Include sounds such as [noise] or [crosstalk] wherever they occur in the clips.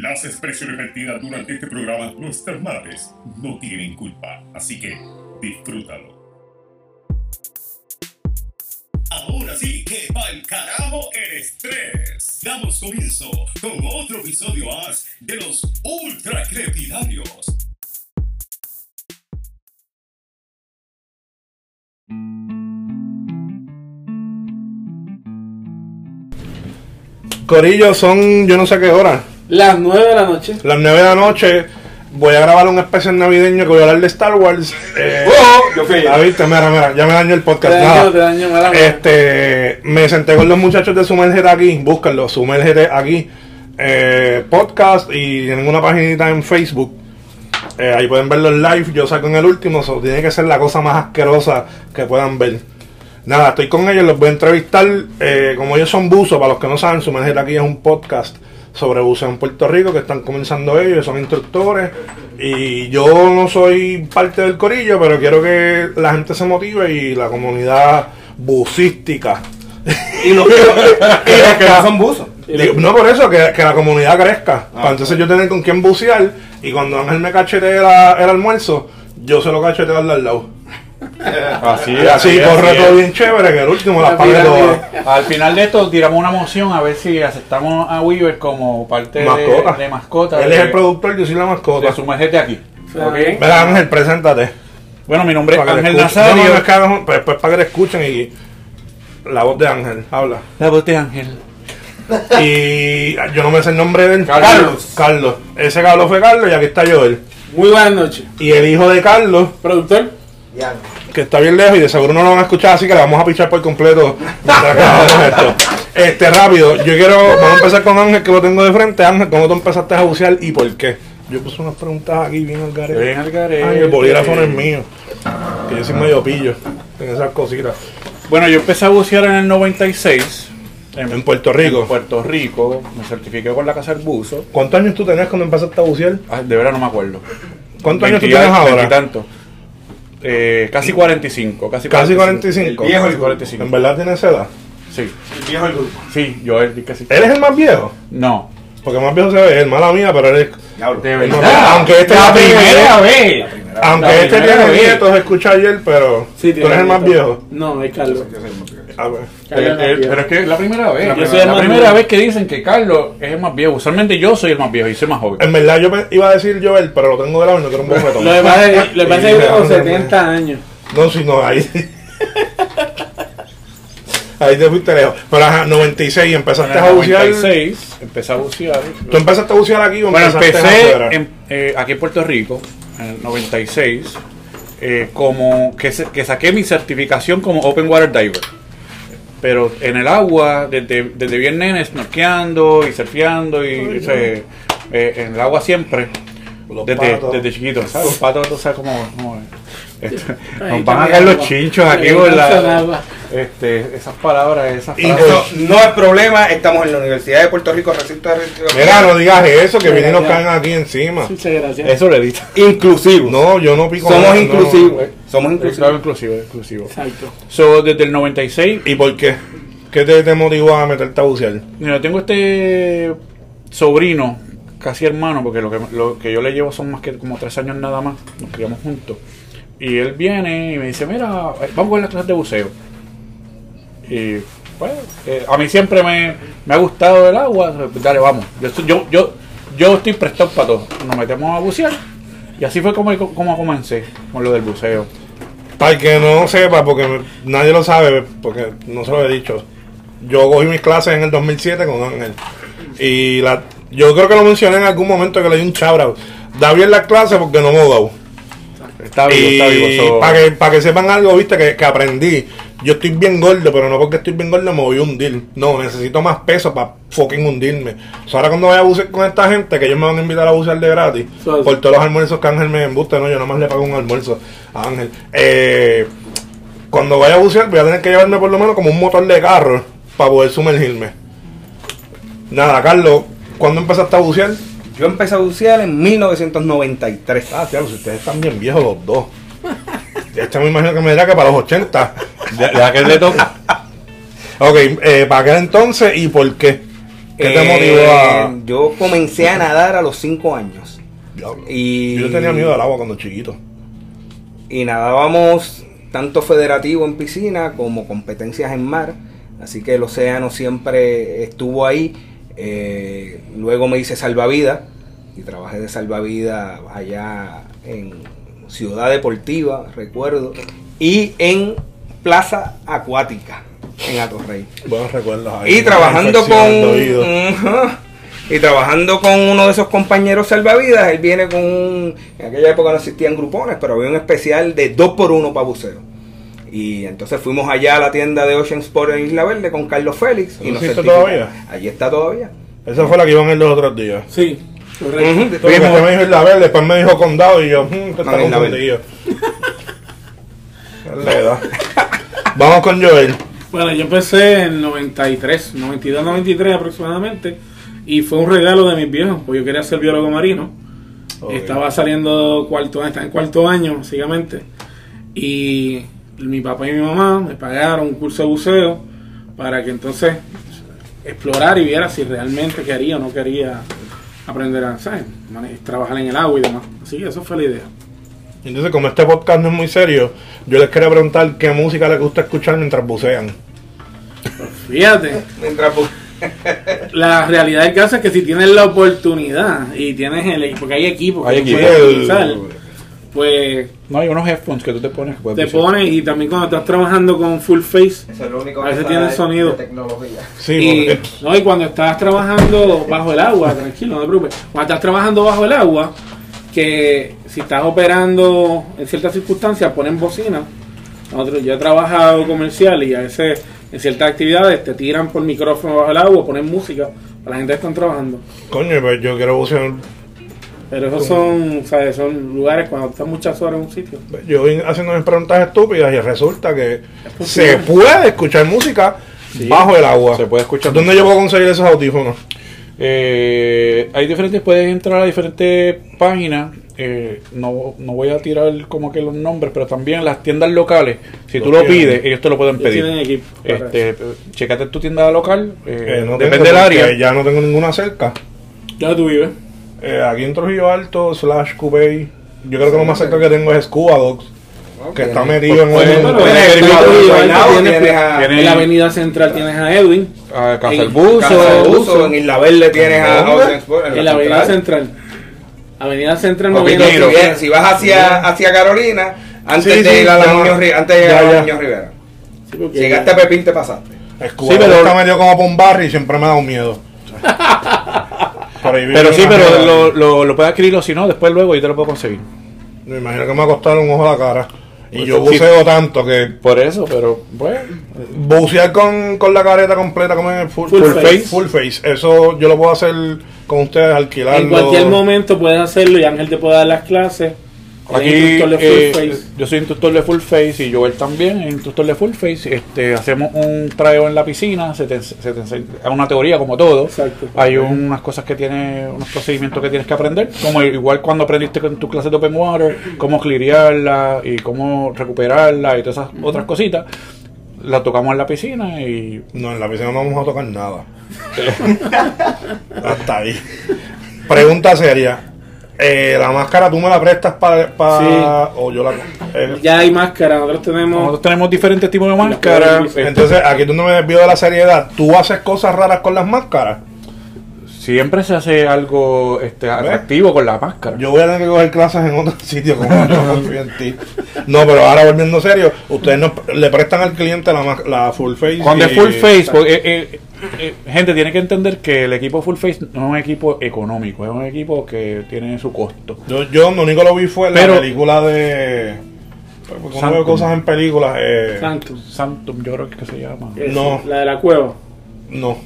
Las expresiones vertidas durante este programa, nuestras madres no tienen culpa, así que disfrútalo. Ahora sí que pa'l carajo el estrés. Damos comienzo con otro episodio más de los Ultra Crepidarios. Corillo, son yo no sé qué hora. Las 9 de la noche. Las 9 de la noche. Voy a grabar un especial navideño que voy a hablar de Star Wars. Eh, Oh, yo fui. ah, viste, mira, mira, ya me dañó el Te podcast. daño, Nada. te daño, mala mía. Este, me senté con los muchachos de Sumergete aquí, búscanlo, Sumergete aquí, eh, podcast y tienen una paginita en Facebook. Eh, ahí pueden ver los live, yo saco en el último, so, tiene que ser la cosa más asquerosa que puedan ver. Nada, estoy con ellos, los voy a entrevistar. eh, como ellos son buzos, para los que no saben, Sumergete aquí es un podcast sobre buceo en Puerto Rico que están comenzando ellos, son instructores. Y yo no soy parte del corillo, pero quiero que la gente se motive y la comunidad bucística. Y los que, y los que no son buzos. [laughs] Digo, no por eso, que, que la comunidad crezca. para entonces yo tener con quién bucear. Y cuando Ángel me cachetee el almuerzo, yo se lo cacheteo al lado. Así, Y así corre todo bien chévere, que el último las La pague. Al final de esto tiramos una moción a ver si aceptamos a Weaver como parte de Mascota. de, mascota. Él de, es el productor, yo soy la mascota. de Sumergete aquí. Ok. Mira, Ángel, preséntate. Bueno, mi nombre es Para Ángel. No, Nazario. no, es que hagan- pues, pues para que le escuchen y la voz de Ángel, habla. La voz de Ángel. Y yo no me sé el nombre de él. Carlos. Carlos. Ese Carlos fue Carlos y aquí está Joel. Muy buenas noches. Y el hijo de Carlos, Productor. Que está bien lejos y de seguro no lo van a escuchar, así que le vamos a pichar por completo mientras grabamos [laughs] esto. Este, rápido, yo quiero, vamos a empezar con Ángel, que lo tengo de frente. Ángel, ¿cómo tú empezaste a bucear y por qué? Yo puse unas preguntas aquí bien al garete. Bien al garete. Ay, el bolígrafo no es mío. Que yo soy medio pillo en esas cositas. Bueno, yo empecé a bucear en el 96. En Puerto Rico. En Puerto Rico. Me certifiqué con la Casa del Buzo. ¿Cuántos años tú tenías cuando empezaste a bucear? Ah, de verdad no me acuerdo. ¿Cuántos años tú 20 tienes ahora? veintitantos. Eh, casi 45. Casi, Casi 45. El viejo Casi el 45. ¿En verdad tienes esa edad? Sí. El viejo del grupo. Sí, yo él casi. ¿Eres el más viejo? No. Porque más viejo se ve, el mala mía, pero eres... Diablo. De el verdad. más viejo. Aunque este La ya tiene- primera vez. Aunque La este tiene nietos, escucha ayer, pero Sí, tú eres el más viejo. No, es Carlos. A viejo. pero es que es la primera vez. Yo La, soy primera vez que dicen que Carlos es el más viejo. Usualmente yo soy el más viejo y soy más joven. En verdad yo iba a decir Joel, pero lo tengo de lado y no quiero un bofetón. Lo que pasa es que vive con no, no, no. 70 años. No, si no, ahí. Ahí te fuiste lejos. Pero ajá, 96 y En empezaste a bucear. 96 empecé a bucear. ¿Tú empezaste a bucear aquí o Bueno, empezaste empecé afuera? en- eh, aquí en Puerto Rico, el 96, eh, como que, se- que saqué mi certificación como Open Water Diver. Pero en el agua, desde, desde bien nene, snorkeando y surfeando y se- eh, en el agua siempre. Los Desde, patos. desde chiquito, ¿sabes? Los patos, tú sabes cómo. cómo es. Este, nos van a caer los chinchos aquí por la, este, esas palabras, esas. Eso no es problema. Estamos en la Universidad de Puerto Rico, recinto de. Mira, no digas eso, que vienen y nos caen aquí encima. Muchas gracias. Eso le diste. Inclusivos. No, yo no pico Somos nada, no. inclusivos. Somos inclusivos. inclusivo, inclusivo. Exacto. So, desde el 96, ¿Y por qué? ¿Qué te, te motivó a meterte a bucear? mira, tengo este sobrino, casi hermano, porque lo que, lo que yo le llevo son más que como tres años nada más, nos criamos juntos. Y él viene y me dice, mira, vamos con las clases de buceo. Y pues, eh, a mí siempre me, me ha gustado el agua, dale, vamos. Yo, yo, yo, yo estoy prestado para todo. Nos metemos a bucear. Y así fue como, como comencé con lo del buceo. Para el que no sepa, porque nadie lo sabe, porque no se lo he dicho. Yo cogí mis clases en el 2007 con Ángel. Y la, yo creo que lo mencioné en algún momento que le di un chabra. Da bien las clases porque no me. Está vivo, está vivo. Para que, para que sepan algo, viste, que, que aprendí. Yo estoy bien gordo, pero no porque estoy bien gordo me voy a hundir. No, necesito más peso para fucking hundirme. So, ahora cuando vaya a bucear con esta gente, que ellos me van a invitar a bucear de gratis, por todos los almuerzos que Ángel me embuste, no, yo nada más le pago un almuerzo a Ángel. Eh, cuando vaya a bucear voy a tener que llevarme por lo menos como un motor de carro para poder sumergirme. Nada, Carlos, ¿cuándo empezaste a bucear? Yo empecé a bucear en 1993. Ah, claro, si ustedes están bien viejos los dos. Este me imagino que me dirá que para los 80. de, de aquel le toca. Ok, eh, para aquel entonces y por qué. ¿Qué te Eh, motivó a.? Yo comencé a nadar a los 5 años. Diablo. Y, Yo tenía miedo al agua cuando chiquito. y nadábamos tanto federativo en piscina como competencias en mar. Así que el océano siempre estuvo ahí. Eh, luego me hice salvavidas y trabajé de salvavidas allá en Ciudad Deportiva, recuerdo, y en Plaza Acuática, en Atorrey. Buenos recuerdos ahí. Y trabajando con y trabajando con uno de esos compañeros salvavidas, él viene con un en aquella época no existían grupones, pero había un especial de 2 por 1 para buceo. Y entonces fuimos allá a la tienda de Ocean Sport en Isla Verde con Carlos Félix y ¿Eso nos todavía? Allí está todavía. Esa fue la que iban a ir los otros días. Sí, correcto. Porque usted me dijo Isla Verde, después me dijo Condado y yo, hmm, te está No, Isla confundido. Es [laughs] la edad. Vamos con Joel. Bueno, yo empecé en 93, 92, 93 aproximadamente. Y fue un regalo de mis viejos, porque yo quería ser biólogo marino. Estaba saliendo cuarto, estaba en cuarto año, básicamente. Y mi papá y mi mamá me pagaron un curso de buceo para que entonces explorar y viera si realmente quería o no quería aprender a ¿sabes? Trabajar en el agua y demás. Así que eso fue la idea. Entonces, como este podcast no es muy serio, yo les quería preguntar qué música les gusta escuchar mientras bucean. Fíjate, [laughs] Mientras bu- [laughs] la realidad del caso es que si tienes la oportunidad y tienes el porque hay equipos que Hay puedes El- utilizar, pues No, hay unos headphones que tú te pones que te pones y también cuando estás trabajando con full face Eso es lo único A veces tiene sabe sonido. tecnología. Sí, y, porque- no, y cuando estás trabajando bajo el agua, tranquilo, no te preocupes. Cuando estás trabajando bajo el agua, que si estás operando en ciertas circunstancias, ponen bocina. Nosotros, yo he trabajado comercial y a veces en ciertas actividades te tiran por micrófono bajo el agua, ponen música para la gente que están trabajando. coño, pues yo quiero bucear. Pero esos son, ¿sabes? son lugares cuando estás muchas horas en un sitio. Yo vine haciendo mis preguntas estúpidas y resulta que se puede escuchar música bajo el agua. Se puede escuchar ¿Dónde yo puedo conseguir esos audífonos? Eh, hay diferentes, puedes entrar a diferentes páginas. eh, no, no voy a tirar como que los nombres, pero también las tiendas locales. Si Lo tú lo tienen. pides, ellos te lo pueden pedir. tienen equipo Este, checate tu tienda local. eh, Eh, no depende del área. Ya no tengo ninguna cerca. ¿Ya tú vives? Eh, aquí en Trujillo Alto, slash Cubey. Yo creo que lo más cerca que tengo es Scuba Dogs, que está metido en en la avenida central tienes a Edwin. A Casa en Isla Verde tienes a En la avenida central. Avenida central moviendo- si, vas hacia, hacia Carolina, antes Sí, de sí, ir a la no. Niño, Ri- antes de llegar a. Niño Rivera. Llegaste a Pepín, te pasaste. Scuba Sí, pero- está metido como por un barrio y siempre me ha dado miedo. [laughs] Por ahí vive Pero sí, pero lo, lo, lo puedes adquirir o si no, después luego yo te lo puedo conseguir. Me imagino que me va a costar un ojo a la cara. Y Pues yo sí. buceo tanto que Por eso, pero bueno. bucear con, con la careta completa como en full, Full face. Full face. Eso yo lo puedo hacer con ustedes, alquilarlo. En cualquier momento puedes hacerlo y Ángel te puede dar las clases. Aquí instructor de full eh, face. yo soy instructor de full face y Joel también es instructor de full face. Este, hacemos un traeo en la piscina, se te, se te una teoría como todo. Exacto. Hay unas cosas que tiene, unos procedimientos que tienes que aprender, como igual cuando aprendiste con tu clase de open water, cómo clearearla y cómo recuperarla y todas esas otras cositas. La tocamos en la piscina y No, en la piscina no vamos a tocar nada. [laughs] Hasta ahí. Pregunta seria. Eh, la máscara tú me la prestas para... Sí. O yo la... eh, Ya hay máscara, nosotros tenemos. nosotros tenemos diferentes tipos de máscaras. entonces, aquí tú no me desvío de la seriedad. ¿Tú haces cosas raras con las máscaras? Siempre se hace algo este, atractivo con la máscara. Yo voy a tener que coger clases en otro [laughs] sitio como yo confío en ti. No, pero ahora volviendo serio, ustedes no, le prestan al cliente la, la full face. Cuando es full face, porque, eh, eh, eh, gente tiene que entender que el equipo full face no es un equipo económico, es un equipo que tiene su costo. Yo, yo lo único que lo vi fue en Pero- la película de... Porque uno ve cosas en películas. Eh. Santum, yo creo que se llama. Es No. La de la cueva. no.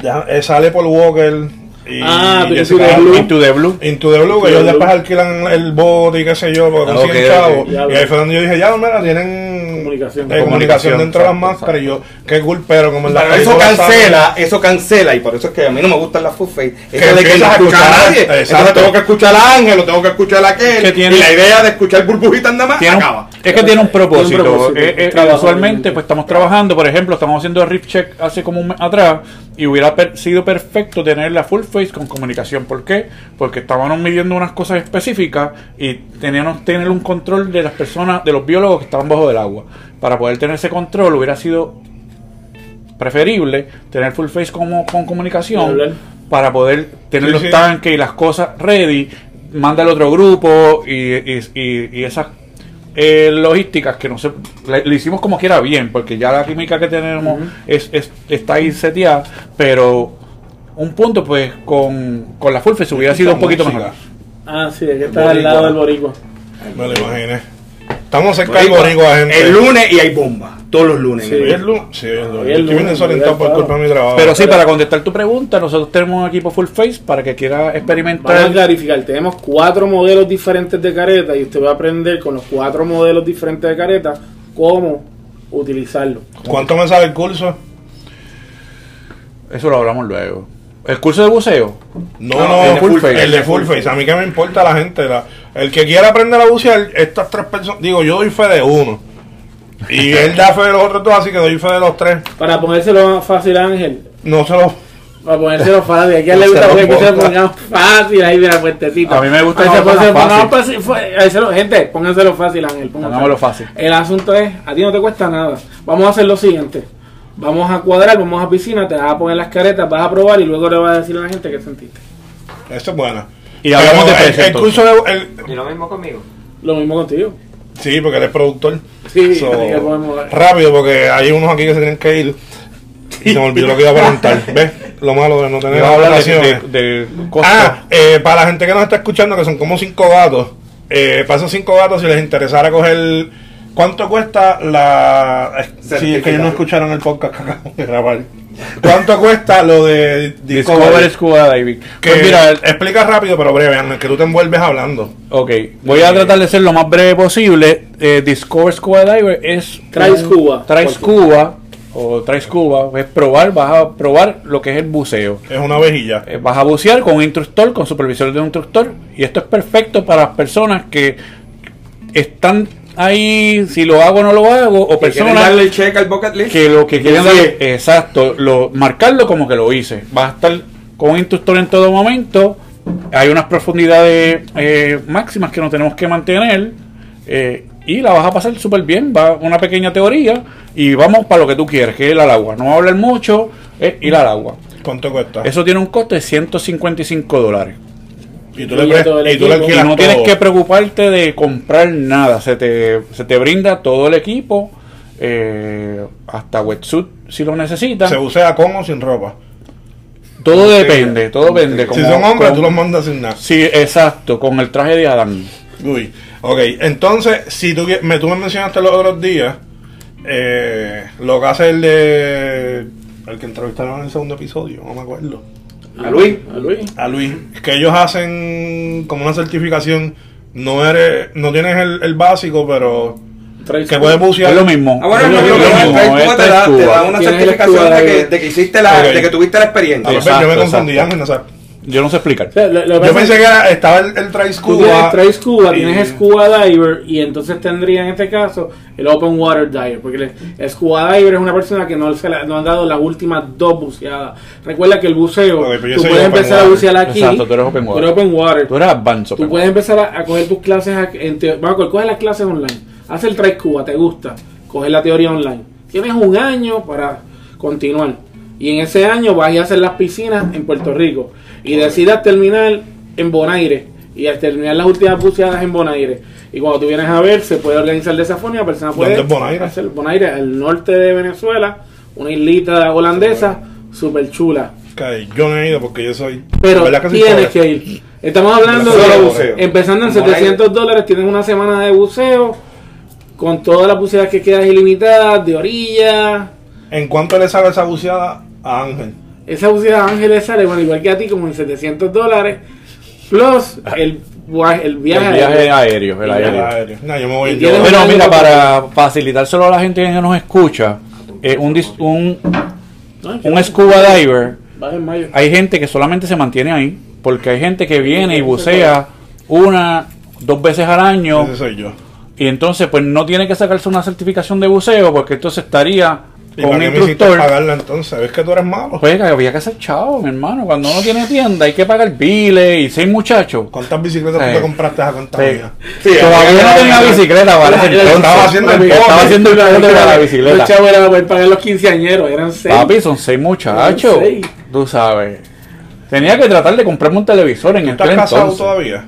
Ya, eh, sale por Walker y Ah, Jessica Into the. Blue. Into the Blue. Into the Blue, que ellos the después Blue. alquilan el bote y qué sé yo, porque Ah, consiguen ok, chavos. ok. Ya, y ahí fue donde yo dije, ya, mira, tienen Comunicación. eh, comunicación, dentro de las máscaras. Y yo, qué cool, pero como en la Pero eso cancela, eso cancela, y por eso es que a mí no me gustan las full face. Que Eso de que no empiezas a escuchar a nadie. exacto. Entonces tengo que escuchar a Ángel, o tengo que escuchar a aquel. Que tiene- y la idea de escuchar burbujitas nada más Tiene acaba. es que tiene un propósito. Tiene un propósito. Eh, eh, usualmente, pues estamos trabajando, por ejemplo, estamos haciendo el riff check hace como un mes atrás y hubiera per- sido perfecto tener la full face con comunicación. ¿Por qué? Porque estábamos midiendo unas cosas específicas y teníamos tener un control de las personas, de los biólogos que estaban bajo del agua. Para poder tener ese control hubiera sido preferible tener full face como, con comunicación para poder tener Sí, los sí. tanques y las cosas ready, manda al otro grupo y, y, y- y esas eh, logísticas que no sé, le, le hicimos como quiera bien, porque ya la química que tenemos es, es- está ahí seteada, pero un punto pues con, con la full face hubiera sido un poquito Música. mejor. Ah, sí, es que está al lado del boricua. Me lo imaginé. Estamos cerca del Boricua, gente. El lunes y hay bomba. Todos los lunes. Sí. Hoy es lunes. Sí, hoy es lunes. Hoy es Estoy bien desorientado por culpa de mi trabajo. Pero sí, para contestar tu pregunta, nosotros tenemos un equipo full face para que quiera Vamos a experimentar. clarificar, tenemos cuatro modelos diferentes de careta y usted va a aprender con los cuatro modelos diferentes de careta cómo utilizarlo. ¿Cuánto me sale el curso? Eso lo hablamos luego. El curso de buceo. No, No, no, el de full face. el de full face. A mí que me importa la gente. la- el que quiera aprender a bucear, estas tres personas, digo, yo doy fe de uno. Y él da fe de los otros dos, así que doy fe de los tres. Para ponérselo fácil, Ángel. No se los. Para ponérselo fácil. Aquí a él le gusta lo que se ponga. ponga fácil ahí de la puertecita. A mí me gusta que se se ponga pone- fácil. lo- Gente, pónganselo fácil, Ángel. pónganselo. Fácil. El asunto es, a ti no te cuesta nada. Vamos a hacer lo siguiente. Vamos a cuadrar, vamos a piscina, te vas a poner las caretas, vas a probar y luego le vas a decir a la gente qué sentiste. Esa es buena. Y hablamos Pero de el- precio, El, entonces. curso de. el- Y lo mismo conmigo. Lo mismo contigo. sí, porque él es productor. Sí, So, así que podemos- rápido, porque hay unos aquí que se tienen que ir. Y se me olvidó lo que iba a preguntar. [laughs] ¿Ves? Lo malo de no tener Vamos a hablar de, de. Ah, eh, para la gente que nos está escuchando, que son como cinco gatos, eh, para esos cinco gatos, si les interesara coger. ¿Cuánto cuesta la.? eh, Sí, es que ellos no escucharon el podcast que acabamos de grabar. ¿Cuánto cuesta lo de Discover Discovery? Scuba Diving. Que Pues mira, explica rápido, pero breve, Ángel, que tú te envuelves hablando. ok, voy a tratar de ser lo más breve posible. Eh, Discover Scuba Diver es. Trae un- scuba. Trae scuba. O trae scuba. Es probar, vas a probar lo que es el buceo. Es una vejilla. Eh, vas a bucear con un instructor, con supervisor de un instructor, y esto es perfecto para las personas que están ahí, si lo hago o no lo hago, o Que personas darle el check al bucket list. que lo que quieren exacto, lo, marcarlo como que lo hice. Vas a estar con un instructor en todo momento, hay unas profundidades eh, máximas que no tenemos que mantener, eh, y la vas a pasar súper bien, va una pequeña teoría, y vamos para lo que tú quieres, que es ir al agua. No va a hablar mucho, es ir al agua. ¿Cuánto cuesta? Eso tiene un costo de 155 dólares. Y tú le, todo el pre- y tú le equipo. Y alquilas no tienes todo. que preocuparte de comprar nada. Se te, se te brinda todo el equipo, eh, hasta wetsuit si lo necesitas. Se bucea con o sin ropa. Todo depende, todo depende. si son hombres, tú los mandas sin nada. Sí, exacto, con el traje de Adán. Uy, ok, entonces, si tú, me, tú me mencionaste los otros días, eh, lo que hace el de. El que entrevistaron en el segundo episodio, no me acuerdo. A Luis. A Luis. A Luis, que ellos hacen como una certificación. No eres, no tienes el, el básico, pero que puedes bucear. Es lo mismo. Ah, bueno, es no, lo no, no, mismo, no, no, te da, te da una certificación de que, diver. de que hiciste la, de que tuviste la experiencia. Ah, pues, yo me Exacto, confundí, exacto. Ángel, o sea, Yo no sé explicar. O sea, lo- lo que Yo pensé es que era- estaba el, el tienes Trae Scuba, y- tienes Scuba Diver y entonces tendría en este caso el Open Water Diver. Porque el, el Scuba Diver es una persona que no, se la- no han dado las últimas dos buceadas. Recuerda que el buceo, Ok, pero yo tú puedes empezar a bucear aquí. Exacto, tú eres Open Water. tú eres Open Water. Tú eres advanced. Tú open. puedes empezar a, a coger tus clases, a- en teo- vamos a coger, coge las clases online, haz el Try Cuba, te gusta, coge la teoría online. Tienes un año para continuar. Y en ese año vas a ir a hacer las piscinas en Puerto Rico. Y decidas terminar en Bonaire. Y al terminar las últimas buceadas en Bonaire. Y cuando tú vienes a ver, se puede organizar de esa forma. y La persona puede ¿Dónde es Bonaire? hacer Bonaire, al norte de Venezuela, una islita holandesa, súper chula. Yo no he ido porque yo soy. Pero ¿verdad que soy tienes que ir. Estamos hablando de buceo. empezando en Como 700 dólares, tienes una semana de buceo con todas las buceadas que quedan ilimitadas, de orilla. ¿En cuánto le sale esa buceada a Ángel? Esa buceada a Ángeles sale, bueno, igual que a ti, como en 700 dólares, plus el, el viaje. El viaje aéreo. aéreo, el Y aéreo. Aéreo. No, yo me voy yo. un mira, para facilitárselo a la gente que nos escucha, eh, un, dis- un, un scuba diver, hay gente que solamente se mantiene ahí, porque hay gente que viene y bucea una, dos veces al año, Ese soy yo. y entonces pues no tiene que sacarse una certificación de buceo, porque entonces estaría ¿Y con para un qué me hiciste instructor. pagarla entonces? ¿Ves que tú eres malo? Pues que había que hacer chavo, mi hermano. Cuando uno tiene tienda hay que pagar biles y seis muchachos. ¿Cuántas bicicletas Sí. tú te compraste a cuenta Sí. mía? Sí, Todavía no tenía bicicleta, Yo entonces. estaba haciendo el Estaba haciendo el pobre para la bicicleta. Los chavos era para pagar los quinceañeros, eran seis. Papi, son seis muchachos. Seis. Tú sabes. Tenía que tratar de comprarme un televisor en ¿Tú el estás casado todavía?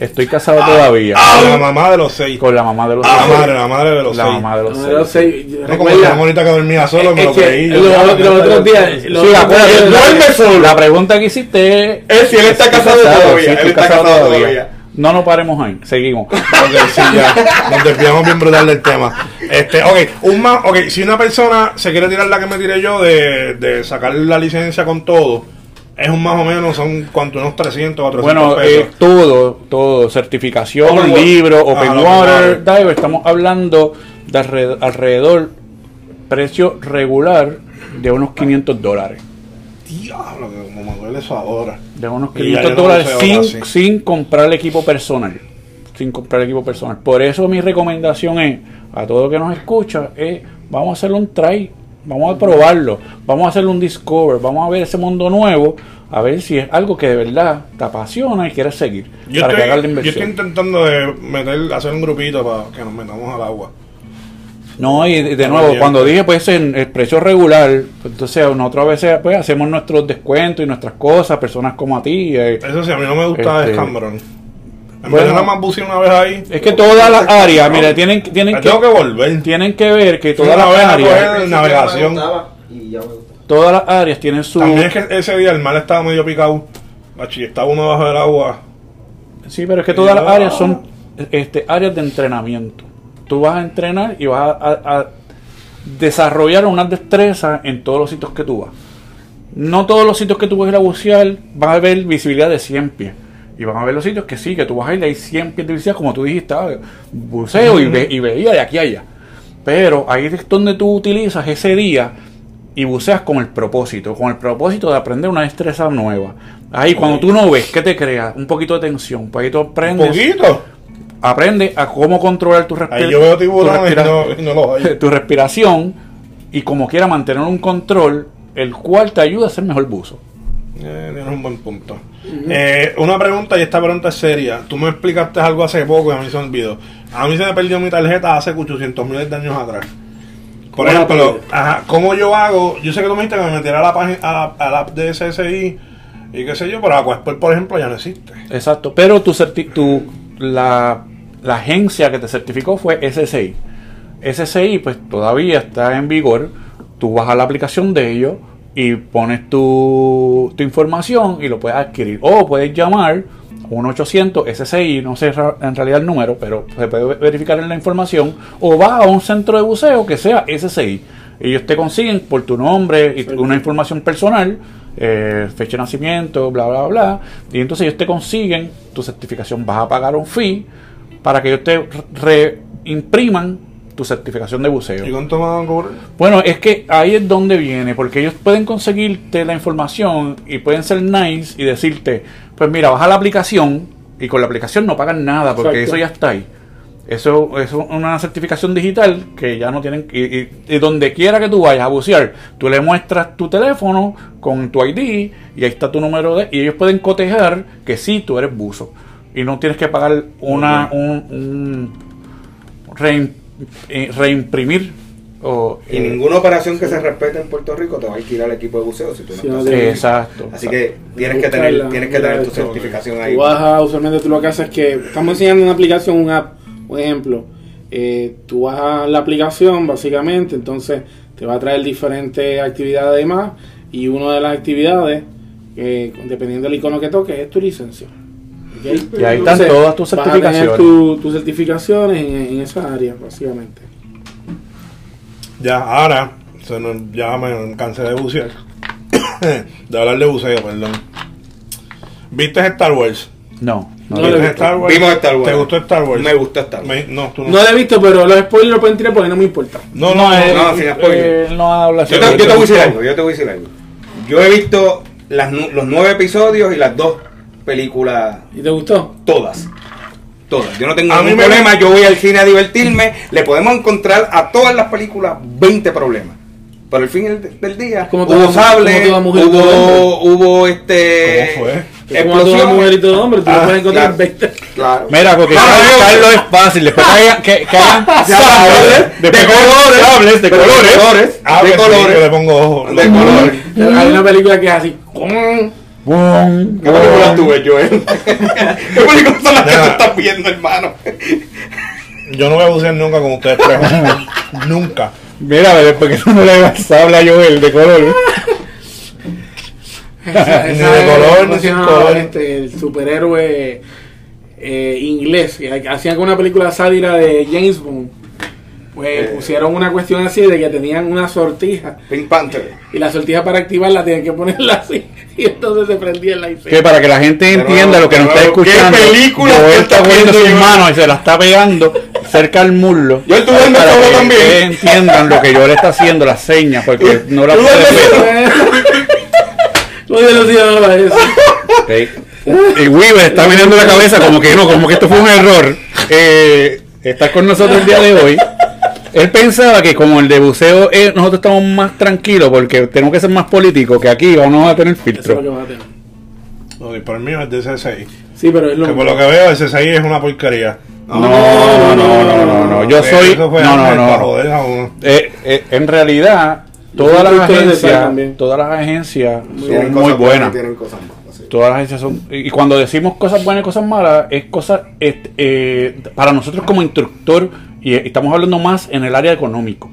Estoy casado todavía. Con la mamá de los seis. Con la mamá de los La seis. madre, la madre de los La seis. mamá de los seis. No, como la bonita que dormía solo, me lo creí. los, otros días. duerme solo. La pregunta que hiciste Es si él está casado todavía, él está casado todavía. No nos paremos ahí, seguimos. [laughs] Ok, sí, ya. Nos desviamos bien brutal del tema. Este, ok, un más, ok, si una persona se quiere tirar la que me tiré yo de, de sacar la licencia con todo, es un más o menos, son cuánto, unos 300, 400 Bueno, pesos. eh, todo, todo, certificación, Open libro, Open Water, Water. Dive, estamos hablando de alrededor, alrededor precio regular de unos 500 dólares. Diablo, que como me duele eso ahora. De unos Y ya 500 yo no dólares sin, sin comprar el equipo personal. Sin comprar el equipo personal. Por eso mi recomendación es, a todo que nos escucha, es vamos a hacer un try, vamos a probarlo, vamos a hacer un discover, vamos a ver ese mundo nuevo, a ver si es algo que de verdad te apasiona y quieres seguir. Yo para que hagas la estoy, yo estoy intentando de meter, hacer un grupito para que nos metamos al agua. No, y de, nuevo, cuando dije pues en el precio regular, entonces nosotros a veces pues hacemos nuestros descuentos y nuestras cosas, personas como a ti. eh, Eso sí, a mí no me gusta Este. En bueno, vez de nada más buceé una vez ahí. es que todas las áreas, mira, tienen, tienen que, tengo que volver. tienen que ver que todas las áreas, navegación. Y ya todas las áreas tienen su También es que ese día el mar estaba medio picado. Machi, estaba uno bajo del agua. Sí, pero es que todas las áreas son este, áreas de entrenamiento. Tú vas a entrenar y vas a, a- a desarrollar unas destrezas en todos los sitios que tú vas. No todos los sitios que tú vas a ir a bucear vas a ver visibilidad de 100 pies. Y van a ver los sitios que sí, que tú vas a ir y hay 100 pies de visibilidad, como tú dijiste, ah, buceo y, ve- y veía de aquí a allá. Pero ahí es donde tú utilizas ese día y buceas con el propósito, con el propósito de aprender una destreza nueva. Ahí cuando tú no ves, ¿qué te crea? Un poquito de tensión. Pues ahí tú Un aprendes, poquito. aprende a cómo controlar tu Ahí respiración. yo veo tiburones y no, los hay. [laughs] tu respiración y como quiera mantener un control, el cual te ayuda a ser mejor buzo. Eh, tienes un buen punto. Eh, una pregunta, y esta pregunta es seria. Tú me explicaste algo hace poco y a mí se me olvidó. A mí se me perdió mi tarjeta hace 800 miles de años atrás. Por ¿Cómo la ejemplo, ajá, ¿cómo yo hago? Yo sé que tú me dijiste que me metiera a la página, a la, a la app de SSI y qué sé yo, pero Aquasport, por ejemplo, ya no existe. Exacto, pero tu, certi- tu la, la agencia que te certificó fue SSI. SSI pues todavía está en vigor. Tú vas a la aplicación de ellos y pones tu, tu información y lo puedes adquirir. O puedes llamar a 1-800 SSI, no sé en realidad el número, pero se puede verificar en la información. O vas a un centro de buceo que sea SSI. Ellos te consiguen por tu nombre y una información personal, eh, fecha de nacimiento, bla, bla, bla. Y entonces ellos te consiguen tu certificación. Vas a pagar un fee para que ellos te reimpriman tu certificación de buceo. ¿Y cuánto me van a cobrar? Bueno, es que ahí es donde viene, porque ellos pueden conseguirte la información y pueden ser nice y decirte, pues mira, baja la aplicación y con la aplicación no pagan nada, porque Exacto. eso ya está ahí. Eso eso es una certificación digital que ya no tienen. Y, y- y donde quiera que tú vayas a bucear, tú le muestras tu teléfono con tu ID y ahí está tu número de. Y ellos pueden cotejar que sí, tú eres buzo. Y no tienes que pagar una. un, un reim- eh, reimprimir. O, Y eh, ninguna operación que se respete en Puerto Rico te va a alquilar el equipo de buceo si tú no Sí, estás. Exacto. Así que tienes que tener, tienes que tener tu certificación ahí. Tú vas a- usualmente tú lo que haces es que estamos enseñando una aplicación, un app, un ejemplo. Eh, tú vas a la aplicación básicamente, entonces te va a traer diferentes actividades y más. Y una de las actividades, eh, dependiendo del icono que toques, es tu licencia. Y ahí están todas tus vas a tener certificaciones. tu- tus certificaciones en, en esa área, básicamente. Ya, ahora, se nos- ya me cansé de bucear. [coughs] de hablar de buceo, perdón. ¿Viste Star Wars? No, no. No lo he ¿Viste visto. Star Wars? Vimos Star Wars. ¿Te gustó Star Wars? Me gustó Star Wars. Me- no, tú no. No lo he visto, pero los spoilers lo pueden tirar porque no me importa. No, no, eh, no. no, sin spoiler. eh, no habla Yo te, yo te voy a decir algo, yo te voy a decir algo. Yo he visto las, los nueve episodios y las dos películas, ¿Y te gustó? todas. Todas. Yo no tengo A mí ningún me- problema, yo voy al cine a divertirme. Le podemos encontrar a todas las películas 20 problemas. Pero al fin del, día Como hubo toda- sable, mujer todo hubo, hubo este ¿Cómo fue? Es como mujer y todo hombre, tú Ah, puedes encontrar claro. 20. Claro. Mira, porque Carlos, es fácil. Después que hagan, que, que [laughs] Sables, de colores, sables de colores. Ah, de que sí, colores, yo le pongo ojos. de colores. Hay una película que es así. Bum, ¿Qué película tuve, Joel? [laughs] ¿Qué película son las que tú estás viendo, hermano? Yo no voy a bucear nunca con ustedes tres. [laughs] nunca. Mira, después que tú no le das sable a Joel de color. Esa, [laughs] Ni de color, ¿cómo ni sin color. Este, el superhéroe eh, inglés. Hacían una película sátira de James Bond. Pues Eh. pusieron una cuestión así de que tenían una sortija. Pink Panther. Y la sortija para activarla tienen que ponerla así. [laughs] Y entonces se prendía el. Que para que la gente Pero, entienda lo que nos está pero, ¿qué escuchando. película Joel que está está poniendo viendo sus manos y se la está pegando cerca al muslo. Yo estuve en para que también. ustedes entiendan lo que Joel está haciendo, las señas, porque no la duermes ver. ¿Cómo se lo llamaba eso? Ok. Y Weaver está mirando la cabeza como que no, como que esto fue un error. Eh, está con nosotros el día de hoy. Él pensaba que como el de buceo eh, nosotros estamos más tranquilos porque tenemos que ser más políticos que aquí vamos a tener Eso es lo filtro. que vas a tener. No, y por el mío es de C6. Sí, pero es lo Que por lo que veo, el C6 es una porquería. No, no, no, no, no, no. Yo soy. eso fue No, no, para no. Eh, eh, en realidad, todas las agencias, también. todas las agencias son cosas muy buenas. Tienen cosas. Todas las agencias son. Y cuando decimos cosas buenas y cosas malas, es cosas. este, eh, para nosotros como instructor, y estamos hablando más en el área económico.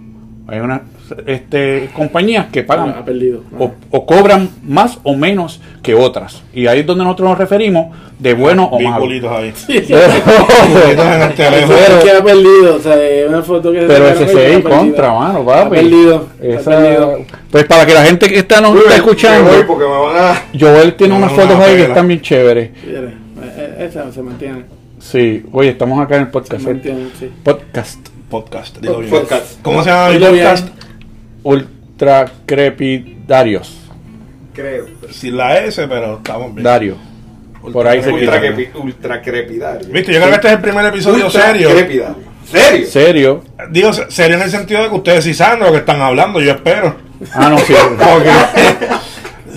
Hay unas este, compañías que pagan Ha perdido. o, o cobran más o menos que otras. Y ahí es donde nosotros nos referimos de bueno o malo. ahí. [laughs] El teléfono. Pero, que ha perdido, o sea, una foto que pero ese se en perdido. contra, mano, Ha papi. perdido, Esa- perdido. pues para que la gente que está nos está escuchando, voy porque me van a... Joel tiene No, unas una fotos ahí que están bien chéveres. Eh, eh, Esa se mantiene. Sí, oye, estamos acá en el podcast. Podcast Podcast, dilo bien. Podcast. ¿Cómo se llama bien. podcast? Ultra Crepidarios. Creo. Sin la S, pero estamos bien. Dario. Por ahí se Ultra, quita. crepi- ultra crepidario. Viste, yo creo que este es el primer episodio Ultra serio. crepidario. ¿Serio? ¿Serio? Digo, se- serio en el sentido de que ustedes sí saben de lo que están hablando, yo espero. Ah, no, sí. [laughs] Porque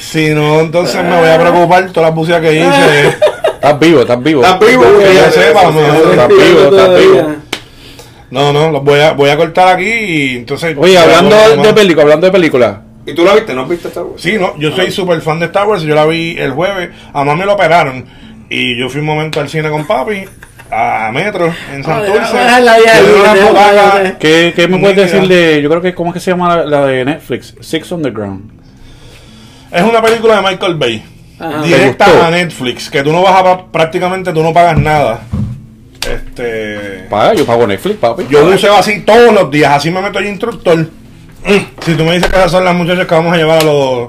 si no, entonces me voy a preocupar todas las buceas que hice. [laughs] Estás vivo, estás vivo. Estás vivo, Que güey. yo ya sepa, eso, no. sí, Está Respirando vivo, está todavía. vivo. No, no, los voy a, voy a cortar aquí y entonces. Oye, hablando de película, hablando de película. ¿Y tú la viste? ¿No has visto esta Sí, no, yo soy súper fan de Star Wars, yo la vi el jueves, a mí me lo operaron y yo fui un momento al cine con papi, a Metro, en Santurce. ¿Qué, qué me puedes decir de.? Yo creo que, ¿cómo es que se llama la, la de Netflix? Six Underground. Es una película de Michael Bay, Ajá. directa a Netflix, que tú no vas a, pa- prácticamente tú no pagas nada. Este... Paga, yo pago Netflix, papi. Yo buceo así todos los días, así me meto el instructor. Mm, Si tú me dices que esas son las muchachas que vamos a llevar a los...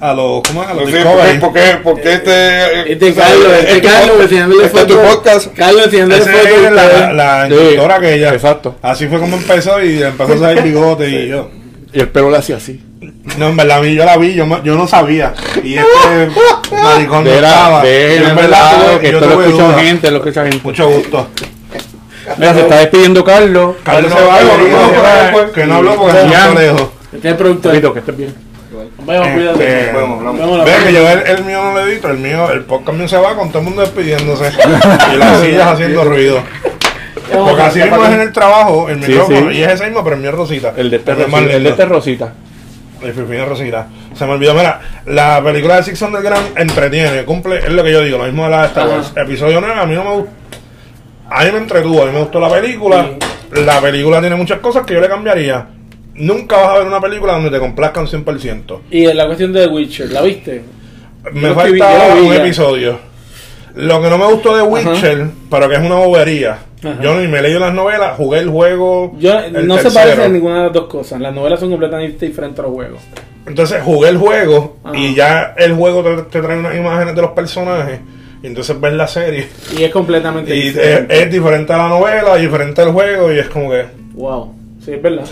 A los... ¿Cómo es? A los No sé, Discovery. ¿por qué? ¿Por qué? ¿Por qué este... Este Carlos, este Carlos enseñándole Este es tu fotos. podcast. Carlos enseñándole fotos. la, la Sí, instructora que ella. exacto. Así fue como empezó y empezó a el bigote y yo. Y el pelo le hacía así. No, en verdad, a mí yo la vi, yo, no sabía. Y este maricón no De estaba. de en en verdad, tuve- que yo esto lo escucha duda. gente, lo escucha gente. Mucho gusto. Mira, se está despidiendo Carlos. Carlos se no, va, no, que- no habló porque está lejos. Este es el productor. Que estés bien. Vamos, cuídate. Este, la Ve que yo el, el mío no lo edito, el mío, el podcast mío se va con todo el mundo despidiéndose [laughs] y las sillas haciendo ruido. Porque así mismo es en el trabajo, el micrófono, sí. y es ese mismo, pero el mío es rosita. El de este El Rosita. El de este Rosita. El Fifina Rosita. Se me olvidó, mira, la película de Six Underground entretiene, cumple, es lo que yo digo, lo mismo de la de Star Wars. Episodio 9, a mí no me gustó. A mí me entretuvo, a mí me gustó la película. La película tiene muchas cosas que yo le cambiaría. Nunca vas a ver una película donde te complazcan 100%. Y en la cuestión de The Witcher, ¿la viste? Me falta un episodio. Lo que no me gustó de Witcher, pero que es una bobería. Ajá. Yo ni me he leído las novelas, jugué el juego. Yo, el no se tercero. parecen ninguna de las dos cosas. Las novelas son completamente diferentes a los juegos. Entonces jugué el juego Ajá. y ya el juego te, te trae unas imágenes de los personajes. Y entonces ves la serie. Y es completamente Y es, diferente. es diferente a la novela, diferente al juego. Y es como que. Wow. Sí, es verdad.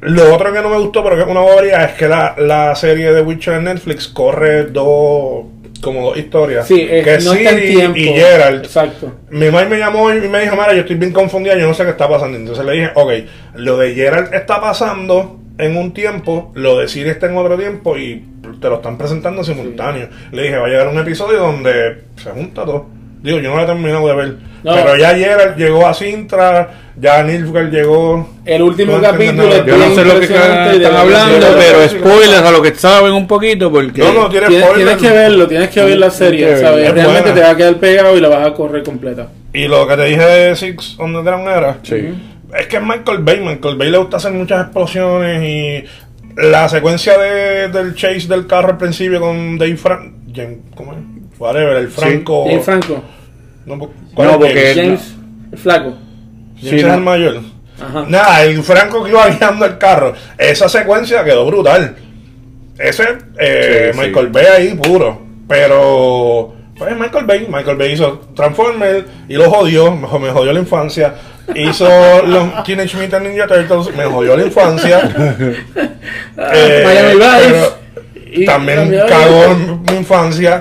Lo otro que no me gustó, pero que es una bobería, es que la, la serie de Witcher en Netflix corre dos. Como dos historias. Sí, es, que no está Ciri tiempo. y Geralt. Exacto. Mi mamá me llamó y me dijo, mira, yo estoy bien confundida, yo no sé qué está pasando. Entonces le dije, ok, lo de Geralt está pasando en un tiempo, lo de Siri está en otro tiempo y te lo están presentando simultáneo. Le dije, va a llegar un episodio donde se junta todo. Digo, yo no lo he terminado de ver. No. Pero ya ayer llegó a Sintra, ya Nilfgaard llegó. El último capítulo es Yo no sé lo que están hablando, sí, pero sí, spoilers a lo que saben un poquito porque... No, no, tiene Tienes, tienes que verlo, tienes que ver la serie, ¿sabes? Realmente buena. te va a quedar pegado y la vas a correr completa. Y lo que te dije de Six on the Ground era. Sí. Es que es Michael Bay. Michael Bay le gusta hacer muchas explosiones y la secuencia de, del chase del carro al principio con Dave Franco. ¿Cómo es? Whatever, el Franco. James Franco, No, po- ¿cuál No, es porque James, el flaco. Sí, no. el mayor. Ajá. Nada, el Franco que iba guiando el carro. Esa secuencia quedó brutal. Ese eh, Sí, sí. Michael Bay ahí puro. Pero. Pues Michael Bay. Michael Bay hizo Transformers y lo jodió. Me, jo- me jodió la infancia. Hizo [laughs] los Teenage Mutant Ninja Turtles. Me jodió la infancia. [laughs] Eh, Miami Vice. También cagó mi infancia.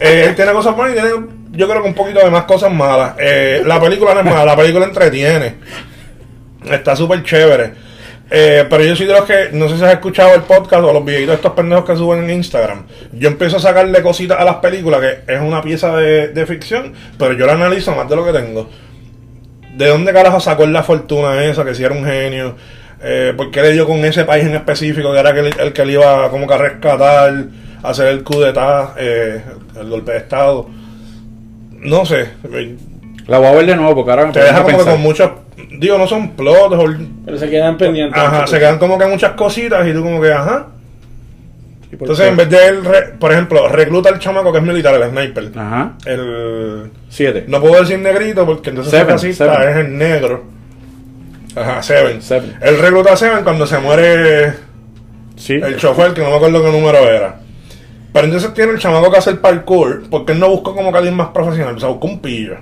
Eh, él tiene cosas buenas y tiene, yo creo que un poquito de más cosas malas. Eh, la película no es mala, la película entretiene. Está súper chévere. Eh, pero yo soy de los que, no sé si has escuchado el podcast o los videitos de estos pendejos que suben en Instagram. Yo empiezo a sacarle cositas a las películas, que es una pieza de, de ficción, pero yo la analizo más de lo que tengo. ¿De dónde carajo sacó la fortuna esa? Que si era un genio. Eh, ¿Por qué le dio con ese país en específico que era el, el que le iba como que a rescatar, hacer el coup d'etat, eh, el golpe de estado? No sé. La voy a ver de nuevo porque ahora me Te deja como que con muchos. Digo, no son plots. o- Pero se quedan pendientes. Ajá, se quedan como que muchas cositas y tú como que, ajá. ¿Y por Entonces, qué? en vez de él, re- por ejemplo, recluta al chamaco que es militar, el sniper. Ajá. El. Siete. No puedo decir negrito porque entonces Seven, es racista, Seven. es el negro. Ajá, Seven. Seven. Él recluta a Seven cuando se muere Sí. el chofer, que no me acuerdo qué número era. Pero entonces tiene el chamaco que hace el parkour, porque él no buscó como que alguien más profesional, o sea, buscó un pillo.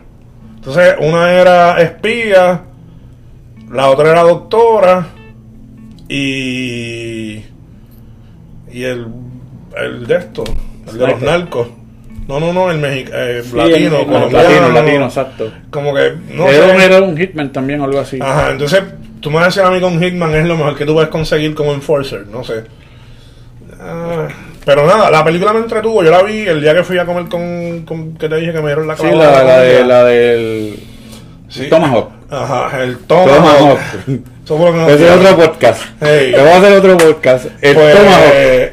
Entonces, una era espía, la otra era doctora, y. y el. el de esto, el de los narcos. No, no, no, el mexicano, Sí, latino, el- el colombiano. latino, latino, exacto. Como que, no era, sé. un, era un hitman también o algo así. Ajá, entonces tú me vas a decir a mí con Hitman es lo mejor que tú puedes conseguir como enforcer, no sé. Ah, pero nada, la película me entretuvo, yo la vi el día que fui a comer con, con que te dije que me dieron la Sí, la, la, de, la del Sí. Tomahawk. Ajá, el Tomahawk. Tomahawk. [laughs] Eso fue lo que nos Ese es otro podcast. Hey. Te voy a hacer otro podcast. El Pues, Tomahawk.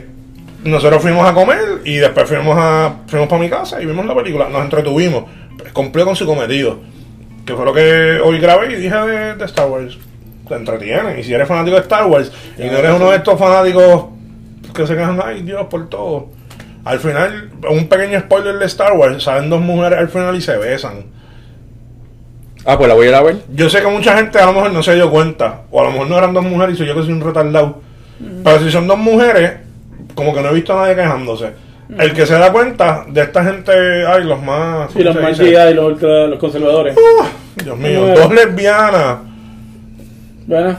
nosotros fuimos a comer y después fuimos a fuimos para mi casa y vimos la película, nos entretuvimos, Pues, cumplió con su cometido, que fue lo que hoy grabé y dije de, de Star Wars. Te entretiene y si eres fanático de Star Wars y no eres uno de estos fanáticos que se quejan, ay Dios, por todo. Al final, un pequeño spoiler de Star Wars, salen dos mujeres al final y se besan. Ah, pues la voy a ir a ver. Yo sé que mucha gente a lo mejor no se dio cuenta, o a lo mejor no eran dos mujeres y soy yo que soy un retardado. Pero si son dos mujeres, como que no he visto a nadie quejándose. El que se da cuenta de esta gente, ay, los más. Sí, los ¿cómo se más y los, ultra- los conservadores. Dios mío, Bueno. dos lesbianas. Bueno,